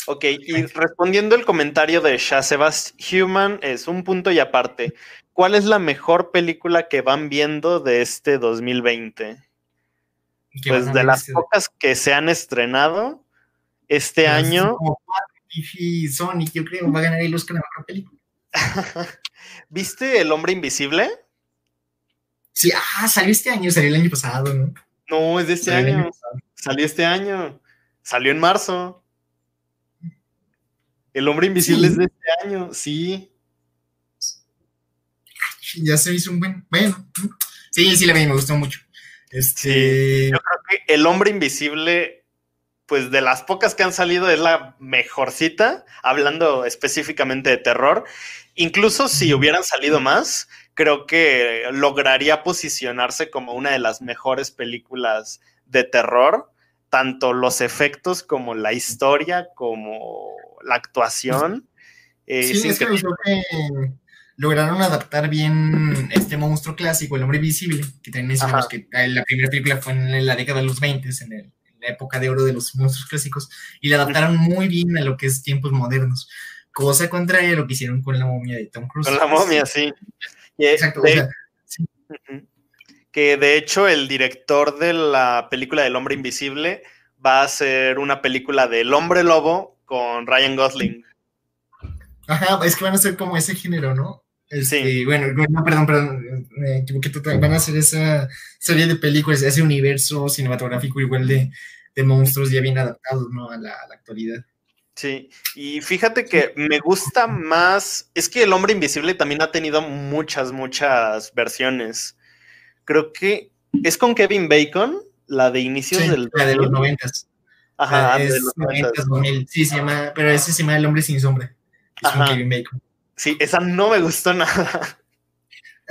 S1: Ok, y respondiendo el comentario de Shazebas Human, es un punto y aparte. ¿Cuál es la mejor película que van viendo de este 2020?
S2: Que
S1: Pues de las
S2: este-
S1: pocas que se han estrenado este año,
S2: como Sonic, yo creo, va a ganar el Oscar la mejor película. [laughs]
S1: ¿viste El Hombre Invisible?
S2: Sí, ah, salió este año, salió el año pasado, ¿no?
S1: No, es de este año. Salió este año. Salió en marzo. El hombre invisible es de este año, sí.
S2: Ya se hizo un buen. Bueno, sí, sí la vi, me gustó mucho. Este...
S1: yo creo que El hombre invisible, pues de las pocas que han salido, es la mejorcita, hablando específicamente de terror. Incluso si hubieran salido más, creo que lograría posicionarse como una de las mejores películas de terror, tanto los efectos como la historia, como la actuación.
S2: Eh, sí, es que lograron adaptar bien este monstruo clásico, el hombre visible, que también mencionamos que la primera película fue en la década de los 20, en, la época de oro de los monstruos clásicos, y la adaptaron muy bien a lo que es tiempos modernos. Cosa contraria a lo que hicieron con la momia de Tom Cruise.
S1: Con la momia, sí. Exacto. Que de hecho el director de la película del hombre invisible va a hacer una película del hombre lobo con Ryan Gosling.
S2: Ajá, es que van a ser como ese género, ¿no? Este, sí. Bueno, no, perdón, perdón, me equivoqué Van a hacer esa serie de películas, ese universo cinematográfico igual de, monstruos ya bien adaptados, ¿no? A la, actualidad.
S1: Sí, y fíjate que me gusta más, es que El Hombre Invisible también ha tenido muchas, muchas versiones. Creo que es con Kevin Bacon, la de inicios del...
S2: La de los noventas. Ajá, de los noventas. Sí, se llama, pero ese se llama El Hombre Sin Sombra. Es con Kevin Bacon.
S1: Sí, esa no me gustó nada.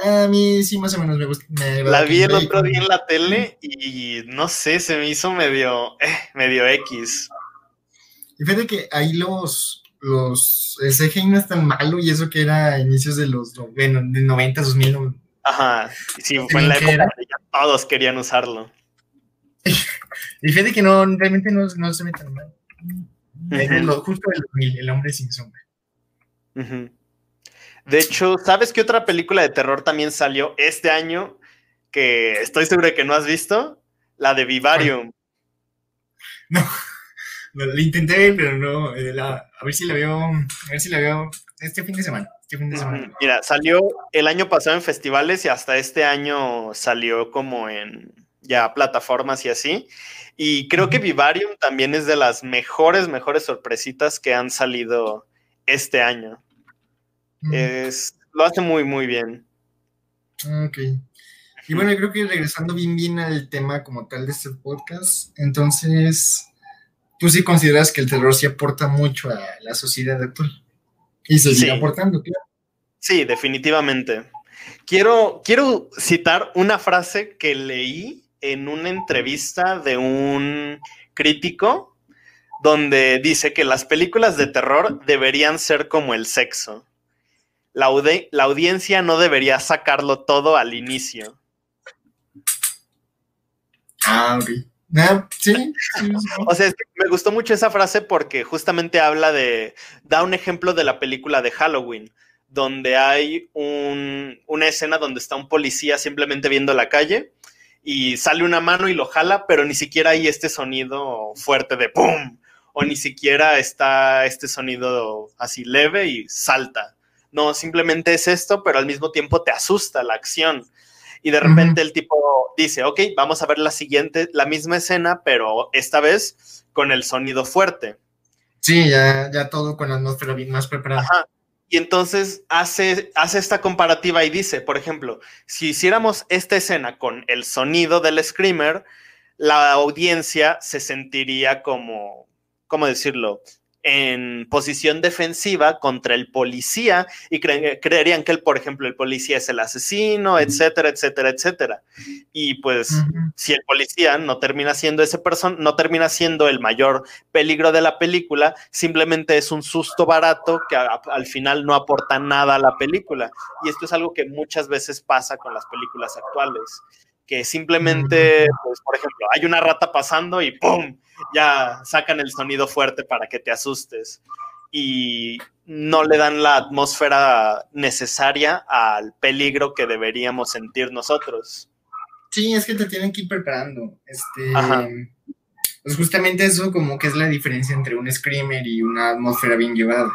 S2: A mí sí, más o menos me gusta.
S1: la vi el otro día en la tele y no sé, se me hizo medio, eh, medio X.
S2: Y fíjate que ahí los, los, el CGI no es tan malo y eso que era a inicios de los, bueno, de 90, 2000.
S1: Ajá, sí, fue en la época que ya todos querían usarlo. [laughs]
S2: y fíjate que no, realmente no, no se ve tan mal. justo el 2000, el hombre sin sombra.
S1: De hecho, ¿sabes qué otra película de terror también salió este año? Que estoy seguro de que no has visto. La de Vivarium.
S2: No, la intenté ver, pero no. Eh, a ver si la veo. A ver si la veo este fin de semana. Este fin de semana.
S1: Mira, salió el año pasado en festivales y hasta este año salió como en ya plataformas y así. Y creo que Vivarium también es de las mejores, mejores sorpresitas que han salido este año. Es, lo hace muy, muy bien.
S2: Ok. Y bueno, creo que regresando bien, bien al tema como tal de este podcast, entonces, tú sí consideras que el terror sí aporta mucho a la sociedad actual. Y se sigue aportando, claro.
S1: Sí, definitivamente. Quiero, quiero citar una frase que leí en una entrevista de un crítico donde dice que las películas de terror deberían ser como el sexo. La, la audiencia no debería sacarlo todo al inicio.
S2: Ah, ok. Ah, sí, [laughs]
S1: o sea, me gustó mucho esa frase porque justamente habla de, da un ejemplo de la película de Halloween, donde hay una escena donde está un policía simplemente viendo la calle y sale una mano y lo jala, pero ni siquiera hay este sonido fuerte de ¡pum! o ni siquiera está este sonido así leve y salta. No, simplemente es esto, pero al mismo tiempo te asusta la acción. Y de repente el tipo dice, ok, vamos a ver la siguiente, la misma escena, pero esta vez con el sonido fuerte.
S2: Sí, ya, ya todo con la atmósfera bien más preparada. Ajá.
S1: Y entonces hace, hace esta comparativa y dice, por ejemplo, si hiciéramos esta escena con el sonido del screamer, la audiencia se sentiría como ¿cómo decirlo? En posición defensiva contra el policía y creerían que, él, por ejemplo, el policía es el asesino, etcétera, etcétera, etcétera. Y pues si el policía no termina siendo ese persona, no termina siendo el mayor peligro de la película, simplemente es un susto barato que al final no aporta nada a la película. Y esto es algo que muchas veces pasa con las películas actuales que simplemente, pues, por ejemplo, hay una rata pasando y ¡pum! Ya sacan el sonido fuerte para que te asustes. Y no le dan la atmósfera necesaria al peligro que deberíamos sentir nosotros.
S2: Sí, es que te tienen que ir preparando. Este, Pues justamente eso como que es la diferencia entre un screamer y una atmósfera bien llevada.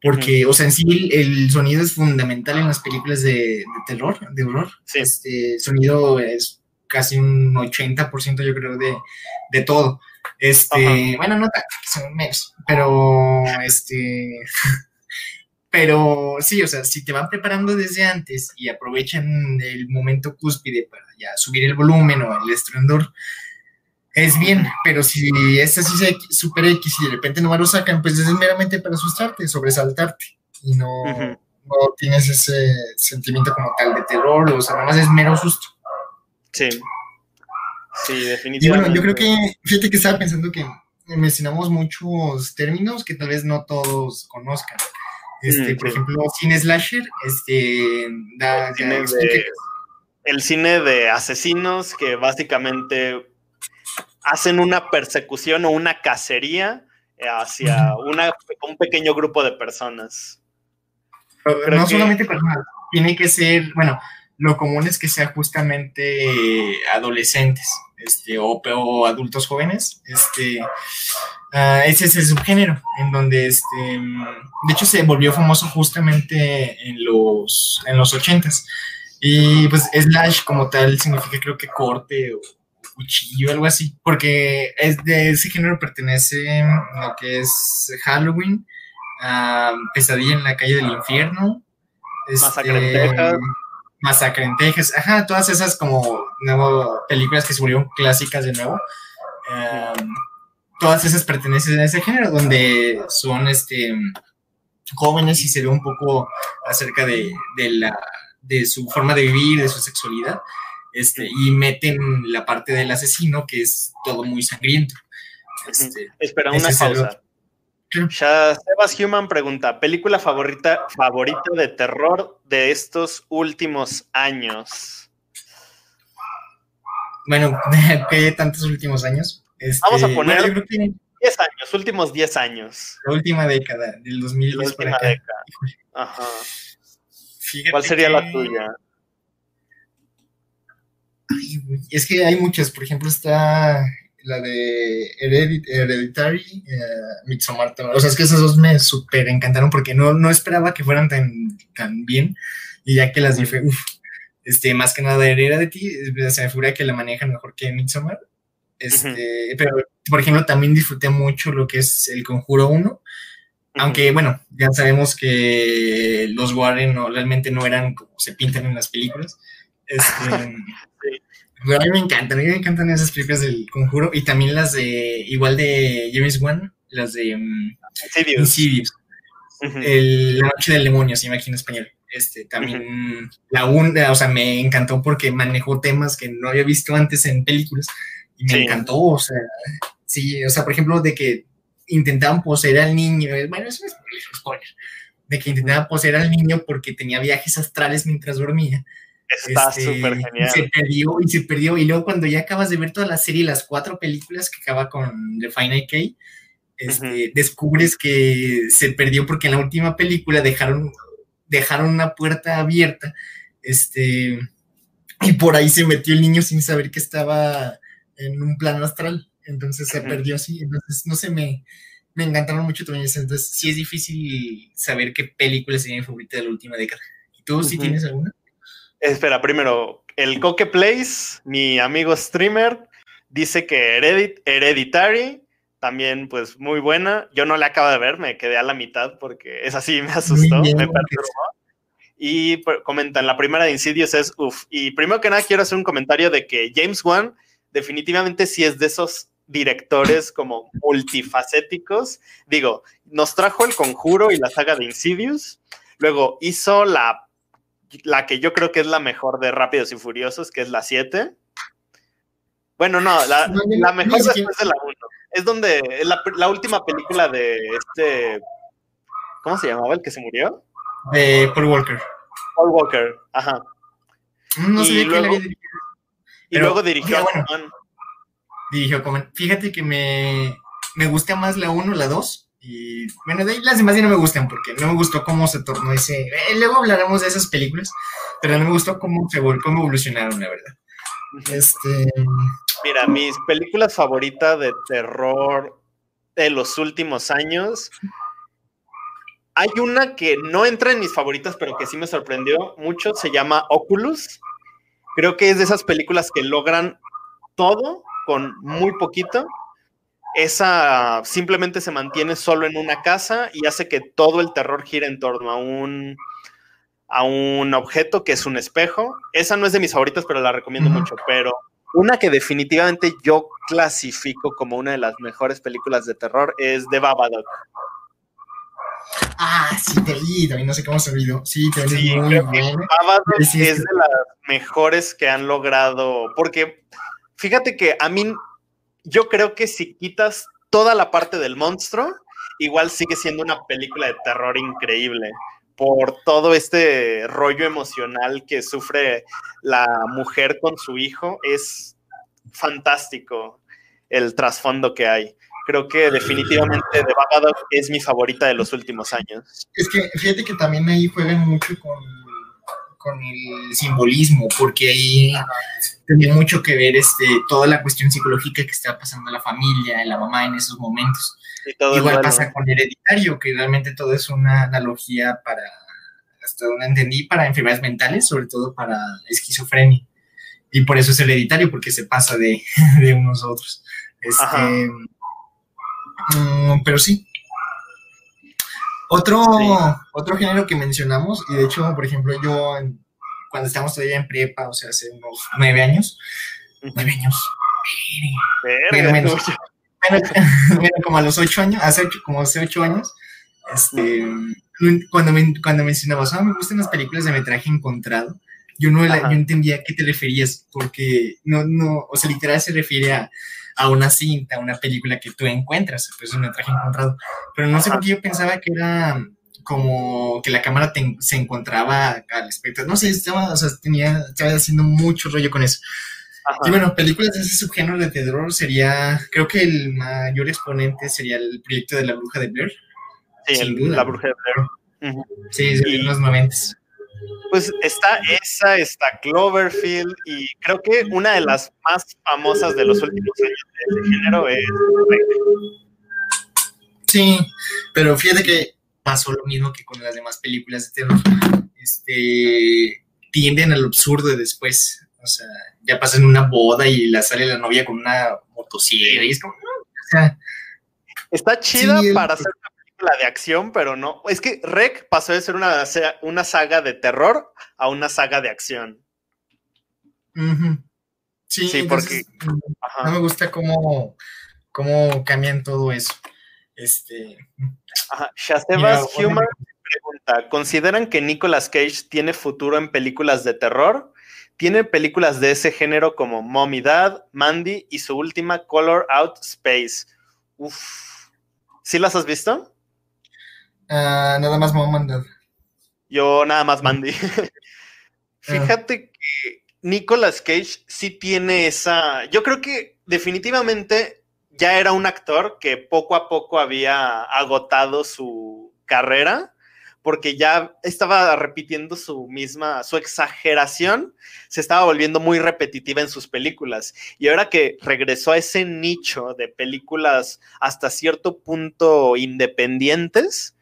S2: Porque, o sea, en sí el, sonido es fundamental en las películas de, terror, de horror. Sí. Este sonido es casi un 80% yo creo de, de todo. Este, bueno, no tanto, son menos, pero este, [laughs] pero sí, o sea, si te van preparando desde antes y aprovechan el momento cúspide para ya subir el volumen o el estruendor, es bien, pero si es así super X y de repente no lo sacan, pues es meramente para asustarte, sobresaltarte y no, no tienes ese sentimiento como tal de terror, o sea, nada más es mero susto.
S1: Sí. Sí, definitivamente.
S2: Y bueno, yo creo que, fíjate que estaba pensando que mencionamos muchos términos que tal vez no todos conozcan. Este, mm, por ejemplo, cine slasher, este, da,
S1: el cine de asesinos que básicamente hacen una persecución o una cacería hacia [laughs] una, un pequeño grupo de personas.
S2: no solamente personas, tiene que ser, bueno, lo común es que sea justamente adolescentes este, o, adultos jóvenes. Este, uh, ese es el subgénero, en donde, este, de hecho, se volvió famoso justamente en los, en los 80s. Y pues slash como tal significa creo que corte o cuchillo, algo así, porque es de ese género pertenece lo que es Halloween, Pesadilla en la calle del infierno,
S1: Masacre en Texas.
S2: Masacre en Texas, ajá, todas esas como nuevo, películas que se volvieron clásicas de nuevo. todas esas pertenecen a ese género, donde son este jóvenes y se ve un poco acerca de, de, la, de su forma de vivir, de su sexualidad. Este, y meten la parte del asesino, que es todo muy sangriento.
S1: Este, Espera una pausa. Sebas Human pregunta: ¿Película favorita, favorita de terror de estos últimos años?
S2: Bueno, [laughs] ¿qué tantos últimos años?
S1: Este, Vamos a poner 10 años, últimos 10 años.
S2: La última década, del 2010
S1: La última década. Ajá. ¿Cuál sería la tuya?
S2: Es que hay muchas, por ejemplo, está la de Hereditary, eh, Midsommar, o sea, es que esas dos me súper encantaron porque no, no esperaba que fueran tan, tan bien, y ya que las dije, uff, este, más que nada Hereditary, se me figura que la manejan mejor que Midsommar, este, pero, por ejemplo, también disfruté mucho lo que es El Conjuro 1, aunque, bueno, ya sabemos que los Warren no, realmente no eran como se pintan en las películas, este, [laughs] a mí me encantan, a mí me encantan esas películas del conjuro y también las de, igual de James Wan, las de um, Insidious. La noche del demonio, se llama aquí en español. Este, también la una, o sea, me encantó porque manejó temas que no había visto antes en películas y me encantó, o sea, sí, o sea, por ejemplo, de que intentaban poseer al niño, bueno, eso es spoiler, de que intentaban poseer al niño porque tenía viajes astrales mientras dormía
S1: Está este, súper genial.
S2: Se perdió y se perdió. Y luego cuando ya acabas de ver toda la serie, las cuatro películas que acaba con The Final K, este, descubres que se perdió porque en la última película dejaron, dejaron una puerta abierta. Este, y por ahí se metió el niño sin saber que estaba en un plano astral. Entonces se perdió así. Entonces, no sé, me, me encantaron mucho también. Entonces, sí es difícil saber qué película sería mi favorita de la última década. ¿Y tú, si tienes alguna?
S1: Espera, primero, el Coque Place, mi amigo streamer, dice que Hereditary, también pues muy buena. Yo no la acabo de ver, me quedé a la mitad porque es así, me asustó, me perturbó. Y comentan, la primera de Insidious es uff. Y primero que nada quiero hacer un comentario de que James Wan definitivamente sí es de esos directores como multifacéticos. Digo, nos trajo El Conjuro y la saga de Insidious. Luego hizo la la que yo creo que es la mejor de Rápidos y Furiosos, que es la 7. Bueno, no, la, mejor después de la 1. Es donde es la, última película de este. ¿Cómo se llamaba el que se murió?
S2: De Paul Walker.
S1: Paul Walker, ajá.
S2: No sé luego,
S1: Y luego dirigió
S2: bueno, Dirigió Fíjate que me, me gusta más la 1, la 2 y bueno, de ahí las demás ya no me gustan porque no me gustó cómo se tornó ese. Eh, luego hablaremos de esas películas, pero no me gustó cómo, se, cómo evolucionaron, la verdad. Este.
S1: Mira, mis películas favoritas de terror de los últimos años. Hay una que no entra en mis favoritas, pero que sí me sorprendió mucho. Se llama Oculus. Creo que es de esas películas que logran todo con muy poquito. Esa simplemente se mantiene solo en una casa y hace que todo el terror gire en torno a un, a un objeto que es un espejo. Esa no es de mis favoritas, pero la recomiendo mucho. Pero una que definitivamente yo clasifico como una de las mejores películas de terror es The Babadook.
S2: Ah, sí, te vi, también no sé cómo se olvidó. Sí, te vi muy
S1: bien. Babadook es de las mejores que han logrado, porque fíjate que a mí, yo creo que si quitas toda la parte del monstruo, igual sigue siendo una película de terror increíble por todo este rollo emocional que sufre la mujer con su hijo. Es fantástico el trasfondo que hay. Creo que definitivamente The Babadook es mi favorita de los últimos años.
S2: Es que fíjate que también ahí juegan mucho con, con el simbolismo, porque ahí tiene mucho que ver este, toda la cuestión psicológica que está pasando la familia, la mamá en esos momentos. Igual pasa con Hereditario, que realmente todo es una analogía para, hasta donde entendí, para enfermedades mentales, sobre todo para esquizofrenia. Y por eso es hereditario, porque se pasa de, [laughs] de unos a otros. Este, mm, pero sí. Otro, otro género que mencionamos, y de hecho, por ejemplo, yo cuando estábamos todavía en prepa, o sea, hace unos nueve años, nueve años, [laughs] menos, como a los ocho años, hace ocho, como hace ocho años, este, cuando, me, cuando mencionabas, ah, me gustan las películas de metraje encontrado, yo no, yo entendía a qué te referías, porque no, no, o sea, literal se refiere a, a una cinta, a una película que tú encuentras, pues un metraje encontrado, pero no sé por qué yo pensaba que era como que la cámara se encontraba al espectador, no sé, estaba, o sea, tenía, estaba haciendo mucho rollo con eso. Y bueno, películas de ese subgénero de terror sería, creo que el mayor exponente sería el proyecto de la bruja de Blair.
S1: Sí, la bruja de Blair.
S2: Sí, de los noventas.
S1: Pues está esa, está Cloverfield y creo que una de las más famosas de los últimos años de ese género es
S2: Sí, pero fíjate que pasó lo mismo que con las demás películas de terror. Este tienden al absurdo después. O sea, ya pasan una boda y la sale la novia con una motosierra y es como, o sea,
S1: está chida para hacer una la de acción, pero no. Es que Rec pasó de ser una, una saga de terror a una saga de acción.
S2: Sí, porque no me gusta cómo, cómo cambian todo eso. Este.
S1: Ajá. Shastebas Human pregunta: ¿Consideran que Nicolas Cage tiene futuro en películas de terror? Tiene películas de ese género como Mommy Dad, Mandy y su última Color Out Space. Uf. ¿Sí las has visto?
S2: Ah, nada más Mom
S1: Yo nada más Mandy. [laughs] Fíjate que Nicolas Cage sí tiene esa. Yo creo que definitivamente ya era un actor que poco a poco había agotado su carrera porque ya estaba repitiendo su misma, su exageración, se estaba volviendo muy repetitiva en sus películas. Y ahora que regresó a ese nicho de películas hasta cierto punto independientes,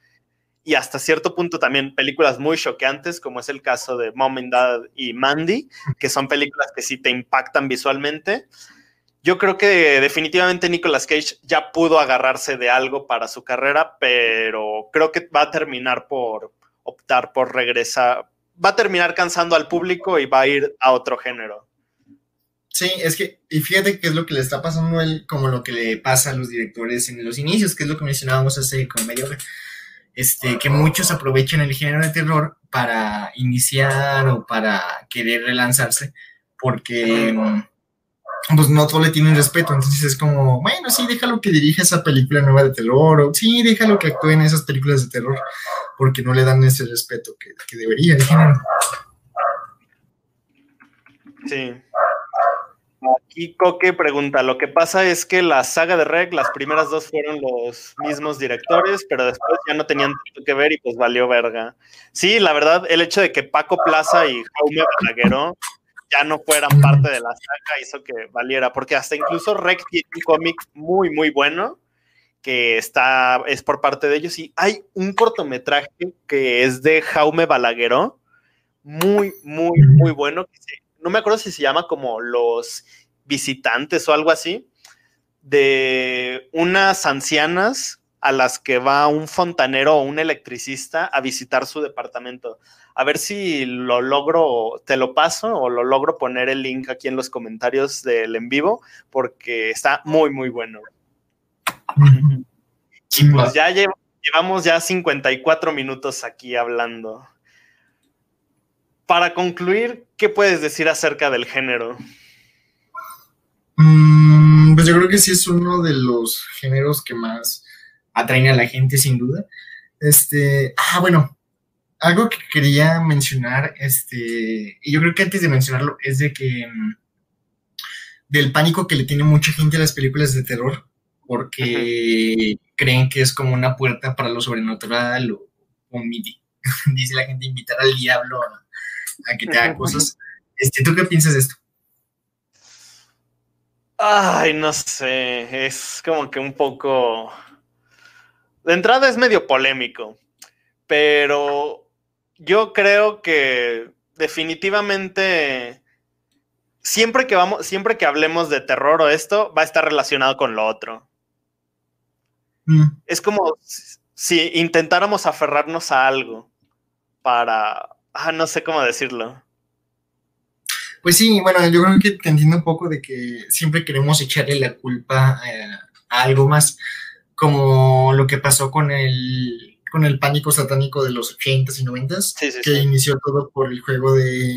S1: y hasta cierto punto también películas muy choqueantes, como es el caso de Mom and Dad y Mandy, que son películas que sí te impactan visualmente. Yo creo que definitivamente Nicolas Cage ya pudo agarrarse de algo para su carrera, pero creo que va a terminar por optar por regresar, va a terminar cansando al público y va a ir a otro género.
S2: Sí, es que, y fíjate qué es lo que le está pasando a él, como lo que le pasa a los directores en los inicios, que es lo que mencionábamos hace como medio este, que muchos aprovechan el género de terror para iniciar o para querer relanzarse, porque pues no todo le tienen respeto, entonces es como, bueno, sí, déjalo que dirija esa película nueva de terror, o sí, déjalo que actúe en esas películas de terror, porque no le dan ese respeto que, que debería el género.
S1: Sí. Aquí Coque pregunta, lo que pasa es que la saga de Reg, las primeras dos fueron los mismos directores, pero después ya no tenían tanto que ver y pues valió verga. Sí, la verdad, el hecho de que Paco Plaza y Jaume Balagueró ya no fueran parte de la saga hizo que valiera, porque hasta incluso Reg tiene un cómic muy, muy bueno que está, es por parte de ellos y hay un cortometraje que es de Jaume Balagueró, muy, muy, muy bueno, que se no me acuerdo si se llama como Los Visitantes o algo así, de unas ancianas a las que va un fontanero o un electricista a visitar su departamento. A ver si lo logro, te lo paso o lo logro poner el link aquí en los comentarios del en vivo, porque está muy, muy bueno. [laughs] Y pues ya llevamos ya 54 minutos aquí hablando. Para concluir, ¿qué puedes decir acerca del género?
S2: Mm, pues yo creo que sí es uno de los géneros que más atraen a la gente, sin duda. Este, ah, bueno, algo que quería mencionar, este, y yo creo que antes de mencionarlo, es de que mm, del pánico que le tiene mucha gente a las películas de terror, porque creen que es como una puerta para lo sobrenatural o, o [laughs] dice la gente, invitar al diablo a, que te haga cosas. Este, ¿Tú qué piensas de esto?
S1: Ay, no sé, es como que un poco de entrada es medio polémico, pero yo creo que definitivamente siempre que vamos, siempre que hablemos de terror o esto, va a estar relacionado con lo otro. Mm. Es como si intentáramos aferrarnos a algo para, ah, no sé cómo decirlo.
S2: Pues sí, bueno, yo creo que te entiendo un poco de que siempre queremos echarle la culpa eh, a algo más como lo que pasó con el, con el pánico satánico de los 80s y 90s, que inició todo por el juego de,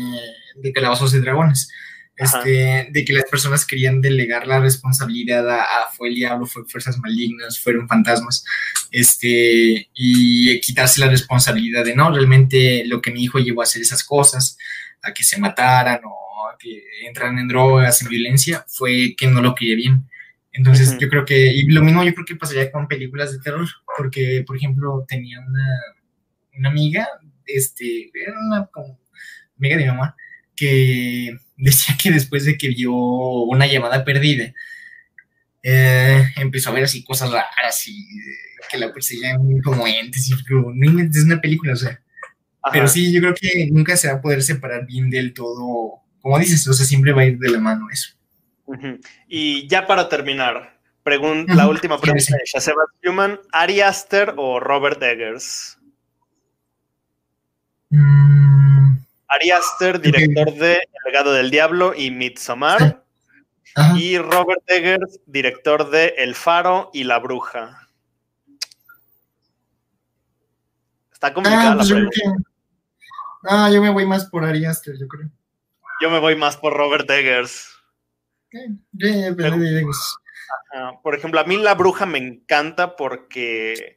S2: de calabazos y dragones. Este, de que las personas querían delegar la responsabilidad a, fue el diablo, fue fuerzas malignas, fueron fantasmas, este, y quitarse la responsabilidad de no, realmente lo que mi hijo llevó a hacer esas cosas, a que se mataran o a que entraran en drogas, en violencia, fue que no lo quería bien. Entonces, yo creo que, y lo mismo yo creo que pasaría con películas de terror, porque, por ejemplo, tenía una, amiga, este, era una amiga de mi mamá, que decía que después de que vio una llamada perdida, eh, empezó a ver así cosas raras y que la perseguían como entes y no es una película, o sea. Pero sí, yo creo que nunca se va a poder separar bien del todo, como dices, o sea, siempre va a ir de la mano eso.
S1: Y ya para terminar, la última pregunta de Human, ¿Ari Aster o Robert Eggers? Mm. Ari Aster, director de El legado del diablo y Midsommar. Y Robert Eggers, director de El faro y La bruja. Está complicada ah, la pues pregunta.
S2: Ah, yo me voy más por Ari Aster, yo creo.
S1: Yo me voy más por Robert Eggers. Por ejemplo, a mí La Bruja me encanta porque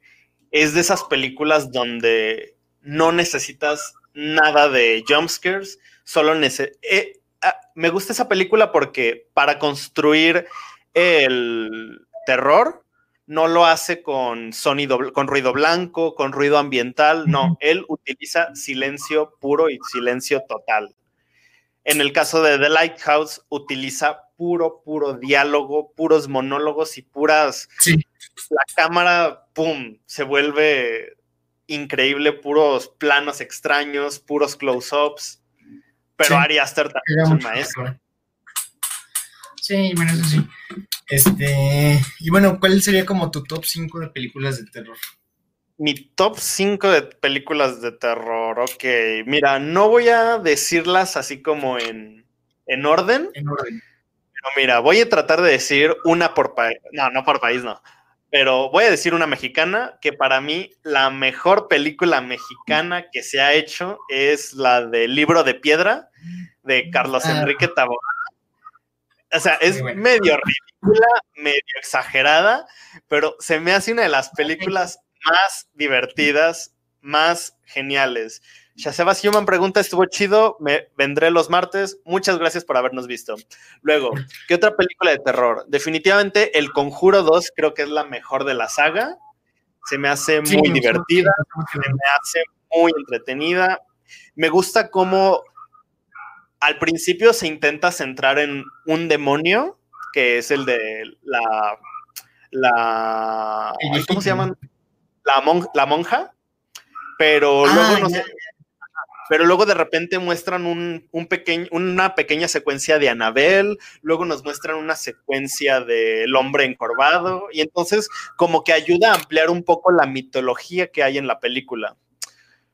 S1: es de esas películas donde no necesitas nada de jumpscares, solo necesitas... Eh, ah, me gusta esa película porque para construir el terror no lo hace con sonido, con ruido blanco, con ruido ambiental, no, él utiliza silencio puro y silencio total. En el caso de The Lighthouse, utiliza puro, puro diálogo, puros monólogos y puras... Sí. La cámara, ¡pum!, se vuelve increíble, puros planos extraños, puros close-ups. Pero Ari Aster también es un maestro.
S2: Sí, bueno, eso sí. Este, y bueno, ¿cuál sería como tu top 5 de películas de terror?
S1: Mi top 5 de películas de terror, ok. Mira, no voy a decirlas así como en, en orden. En orden. Pero mira, voy a tratar de decir una por país. No, no por país, no. Pero voy a decir una mexicana que para mí la mejor película mexicana que se ha hecho es la de Libro de Piedra de Carlos ah. Enrique Taboada. O sea, es medio ridícula, medio exagerada, pero se me hace una de las películas más divertidas, más geniales. Shaseba Human pregunta, estuvo chido, me vendré los martes. Muchas gracias por habernos visto. Luego, ¿qué otra película de terror? Definitivamente El Conjuro 2 creo que es la mejor de la saga. Se me hace muy divertida, se me hace muy entretenida. Me gusta cómo al principio se intenta centrar en un demonio, que es el de la... la ¿Cómo se llaman? la, monja, pero luego ah, no sé. Pero luego de repente muestran un, un una pequeña secuencia de Anabel, luego nos muestran una secuencia del hombre encorvado, y entonces como que ayuda a ampliar un poco la mitología que hay en la película.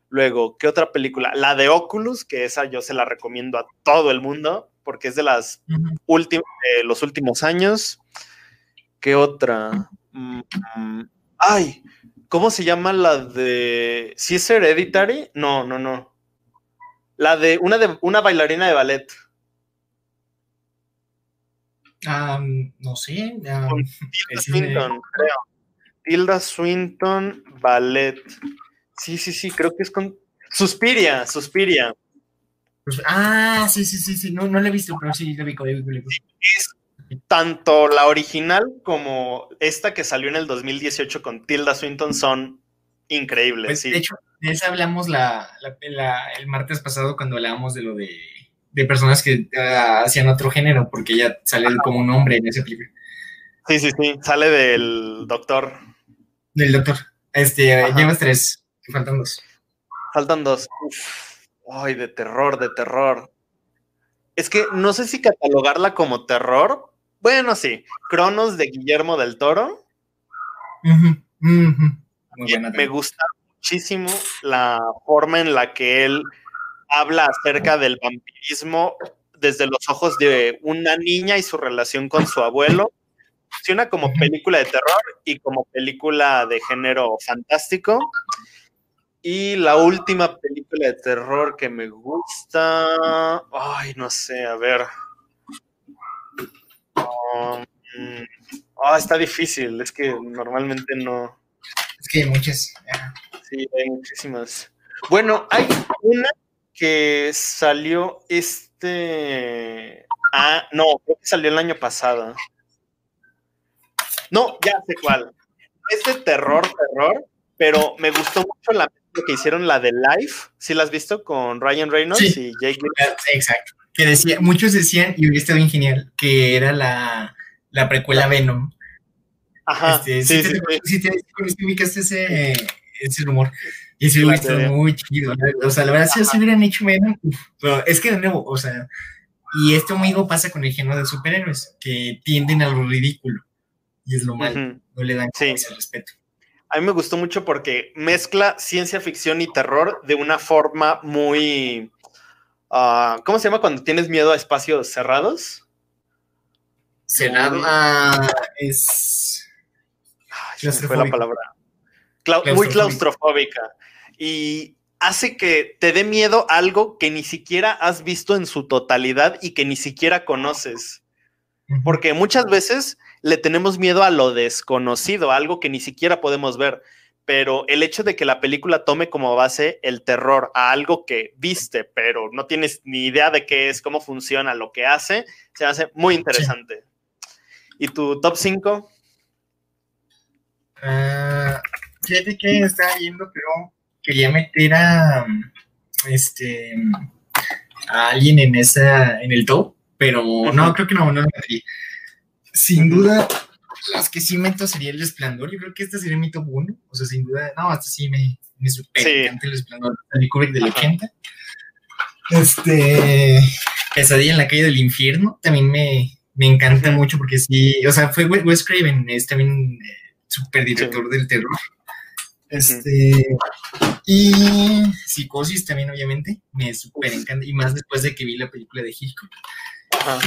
S1: Luego, ¿qué otra película? La de Oculus, que esa yo se la recomiendo a todo el mundo, porque es de las últimas, de los últimos años. ¿Qué otra? Mm, ay, ¿cómo se llama la de... ¿Sí es Hereditary? No, no, no. La de una, de una bailarina de ballet.
S2: no sé.
S1: Tilda Swinton, creo. Tilda Swinton Ballet. Sí, sí, sí, creo que es con. Suspiria, Suspiria.
S2: Pues, ah, sí, sí, sí, sí. No, no la he visto, pero sí la vi.
S1: Es tanto la original como esta que salió en el 2018 con Tilda Swinton son increíbles. Pues,
S2: de hecho, de esa hablamos la, el martes pasado cuando hablábamos de lo de, personas que ah, hacían otro género, porque ella sale como un hombre en ese película.
S1: Sí, sí, sí, sale del doctor.
S2: Del doctor. Este, llevas tres, faltan dos.
S1: Faltan dos. Ay, de terror, de terror. Es que no sé si catalogarla como terror. Bueno, sí. Cronos de Guillermo del Toro. me gusta muchísimo la forma en la que él habla acerca del vampirismo desde los ojos de una niña y su relación con su abuelo. Funciona como película de terror y como película de género fantástico. Y la última película de terror que me gusta. Ay, no sé, a ver. Um, ah, está difícil. Es que normalmente no.
S2: Es que hay muchas.
S1: Sí, hay muchísimas. Bueno, hay una que salió este. Ah, no, creo que salió el año pasado. No, ya sé cuál. Es de terror, terror, pero me gustó mucho la que hicieron la de Life. ¿Sí la has visto con Ryan Reynolds y Jake
S2: Exacto. Que decía, muchos decían, y hubiera estado genial, que era la, la precuela Venom.
S1: Ajá. Este, sí, sí,
S2: sí, ubicaste ese, ese rumor. Y hubiera estado muy chido. O sea, la verdad, si se hubieran hecho Venom, pero es que de nuevo, o sea, y esto amigo pasa con el género de superhéroes, que tienden a lo ridículo. Y es lo malo. No le dan ese respeto
S1: a mí me gustó mucho porque mezcla ciencia ficción y terror de una forma muy... Ah, ¿Cómo se llama cuando tienes miedo a espacios cerrados?
S2: Cerrado ah, es...
S1: Ay, fue la palabra. Muy claustrofóbica. Y hace que te dé miedo algo que ni siquiera has visto en su totalidad y que ni siquiera conoces. Porque muchas veces le tenemos miedo a lo desconocido, algo que ni siquiera podemos ver. Pero el hecho de que la película tome como base el terror a algo que viste, pero no tienes ni idea de qué es, cómo funciona, lo que hace, se hace muy interesante. ¿Y tu top 5?
S2: Fíjate que estaba viendo, pero quería meter a este a alguien en esa en el top, pero no, creo que no, no lo metería. Sin duda, las que sí meto sería el resplandor. Yo creo que este sería mi top 1. O sea, sin duda, no, hasta sí me, me super encanta el resplandor de Kubrick del 80. Este, Pesadilla en la calle del infierno, también me, me encanta mucho porque sí, o sea, fue Wes Craven, es también eh, super director del terror. Este, y Psicosis también, obviamente, me super encanta, y más después de que vi la película de Hitchcock.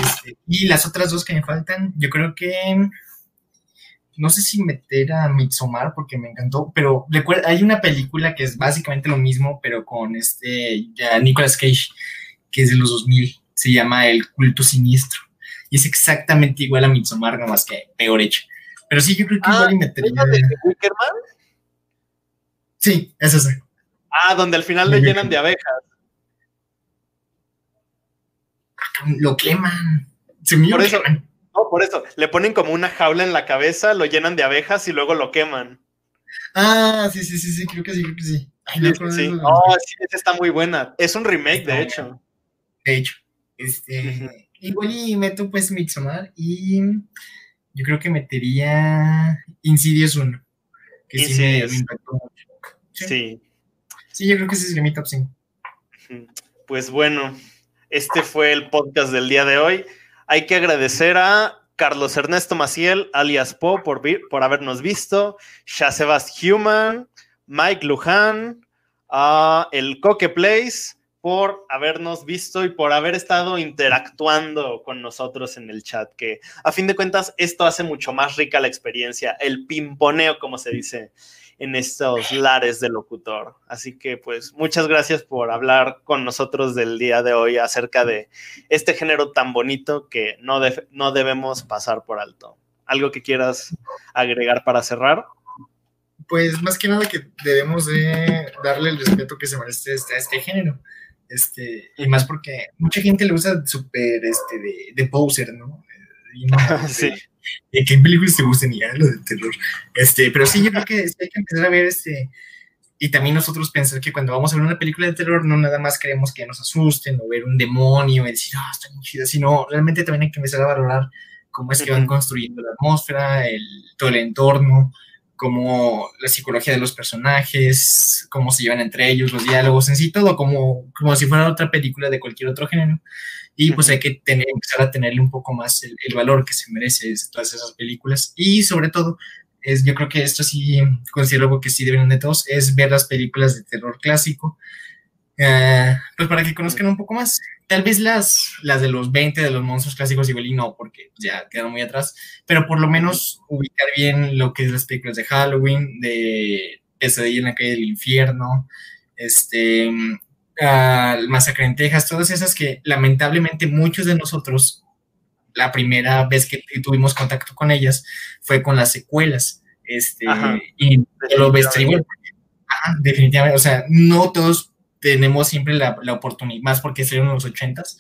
S2: Este, y las otras dos que me faltan, yo creo que no sé si meter a Midsommar porque me encantó, pero recuerda, hay una película que es básicamente lo mismo, pero con este ya Nicolas Cage, que es de los 2000, se llama El culto siniestro. Y es exactamente igual a Midsommar, más que peor hecho. Pero sí, yo creo que igual ah, metería.
S1: de Wickerman?
S2: Sí, es esa.
S1: Ah, donde al final le llenan de abejas.
S2: lo queman.
S1: por eso, no, por eso, le ponen como una jaula en la cabeza, lo llenan de abejas y luego lo queman.
S2: Ah, sí, sí, sí, sí, creo que sí, creo que sí.
S1: sí, Oh, sí, esa está muy buena. Es un remake, de hecho.
S2: De hecho. Este, igual y meto pues Midsommar y yo creo que metería Insidious 1. Que sí me, impactó mucho.
S1: Sí.
S2: sí. yo creo que ese es mi top 5.
S1: Pues bueno, este fue el podcast del día de hoy. Hay que agradecer a Carlos Ernesto Maciel, alias Po, por, por habernos visto, Shasebas Human, Mike Luján, a el Coque Place, por habernos visto y por haber estado interactuando con nosotros en el chat, que a fin de cuentas esto hace mucho más rica la experiencia, el pimponeo, como se dice en estos lares de locutor. Así que pues muchas gracias por hablar con nosotros del día de hoy acerca de este género tan bonito que no, no debemos pasar por alto. ¿Algo que quieras agregar para cerrar?
S2: Pues más que nada que debemos de darle el respeto que se merece a este género este, y más porque mucha gente lo usa súper este, de, de, poser, ¿no? Y no [laughs] sí. De, qué películas te gustan y ya lo de terror. Este, pero sí, yo creo que hay que empezar a ver este. Y también nosotros pensar que cuando vamos a ver una película de terror, no nada más queremos que nos asusten o ver un demonio y decir, ah, está muy chida, sino realmente también hay que empezar a valorar cómo es que van construyendo la atmósfera, el, todo el entorno, como la psicología de los personajes, cómo se llevan entre ellos, los diálogos en sí, todo como, como si fuera otra película de cualquier otro género. Y pues hay que tener, empezar a tenerle un poco más el, valor que se merece todas esas películas. Y sobre todo, es, yo creo que esto sí considero algo que sí deben de todos, es ver las películas de terror clásico, eh, pues para que conozcan un poco más. Tal vez las, las de los 20 de los monstruos clásicos igual y no, porque ya quedaron muy atrás, pero por lo menos ubicar bien lo que es las películas de Halloween, de Pesadilla en la calle del infierno, este, uh, Masacre en Texas, todas esas que lamentablemente muchos de nosotros, la primera vez que tuvimos contacto con ellas fue con las secuelas. Este, y lo definitivamente, o sea, no todos tenemos siempre la, la oportunidad, más porque salieron en los ochentas,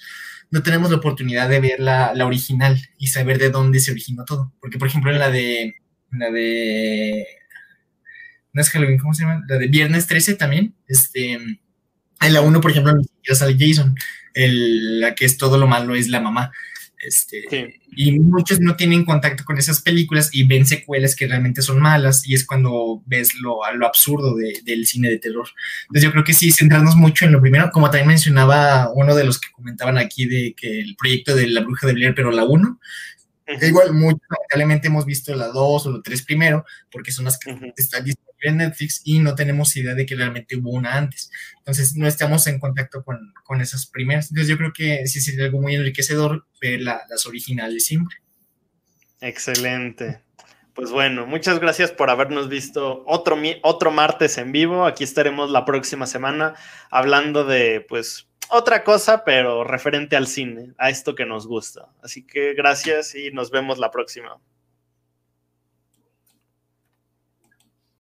S2: no tenemos la oportunidad de ver la, la, original y saber de dónde se originó todo. Porque, por ejemplo, en la de. la de. No es Halloween, ¿cómo se llama? La de Viernes 13 también. Este. En la 1, por ejemplo, ni siquiera sale Jason. El, la que es todo lo malo es la mamá. Este, Y muchos no tienen contacto con esas películas y ven secuelas que realmente son malas y es cuando ves lo, lo absurdo de, del cine de terror. Entonces yo creo que sí, centrarnos mucho en lo primero, como también mencionaba uno de los que comentaban aquí de que el proyecto de La Bruja de Blair, pero la 1, Igual, muy lamentablemente hemos visto la 2 o la 3 primero, porque son las que están disponibles en Netflix y no tenemos idea de que realmente hubo una antes. Entonces, no estamos en contacto con, con esas primeras. Entonces, yo creo que sí sería algo muy enriquecedor ver las originales siempre.
S1: Excelente. Pues bueno, muchas gracias por habernos visto otro, otro martes en vivo. Aquí estaremos la próxima semana hablando de, pues, otra cosa, pero referente al cine, a esto que nos gusta. Así que gracias y nos vemos la próxima.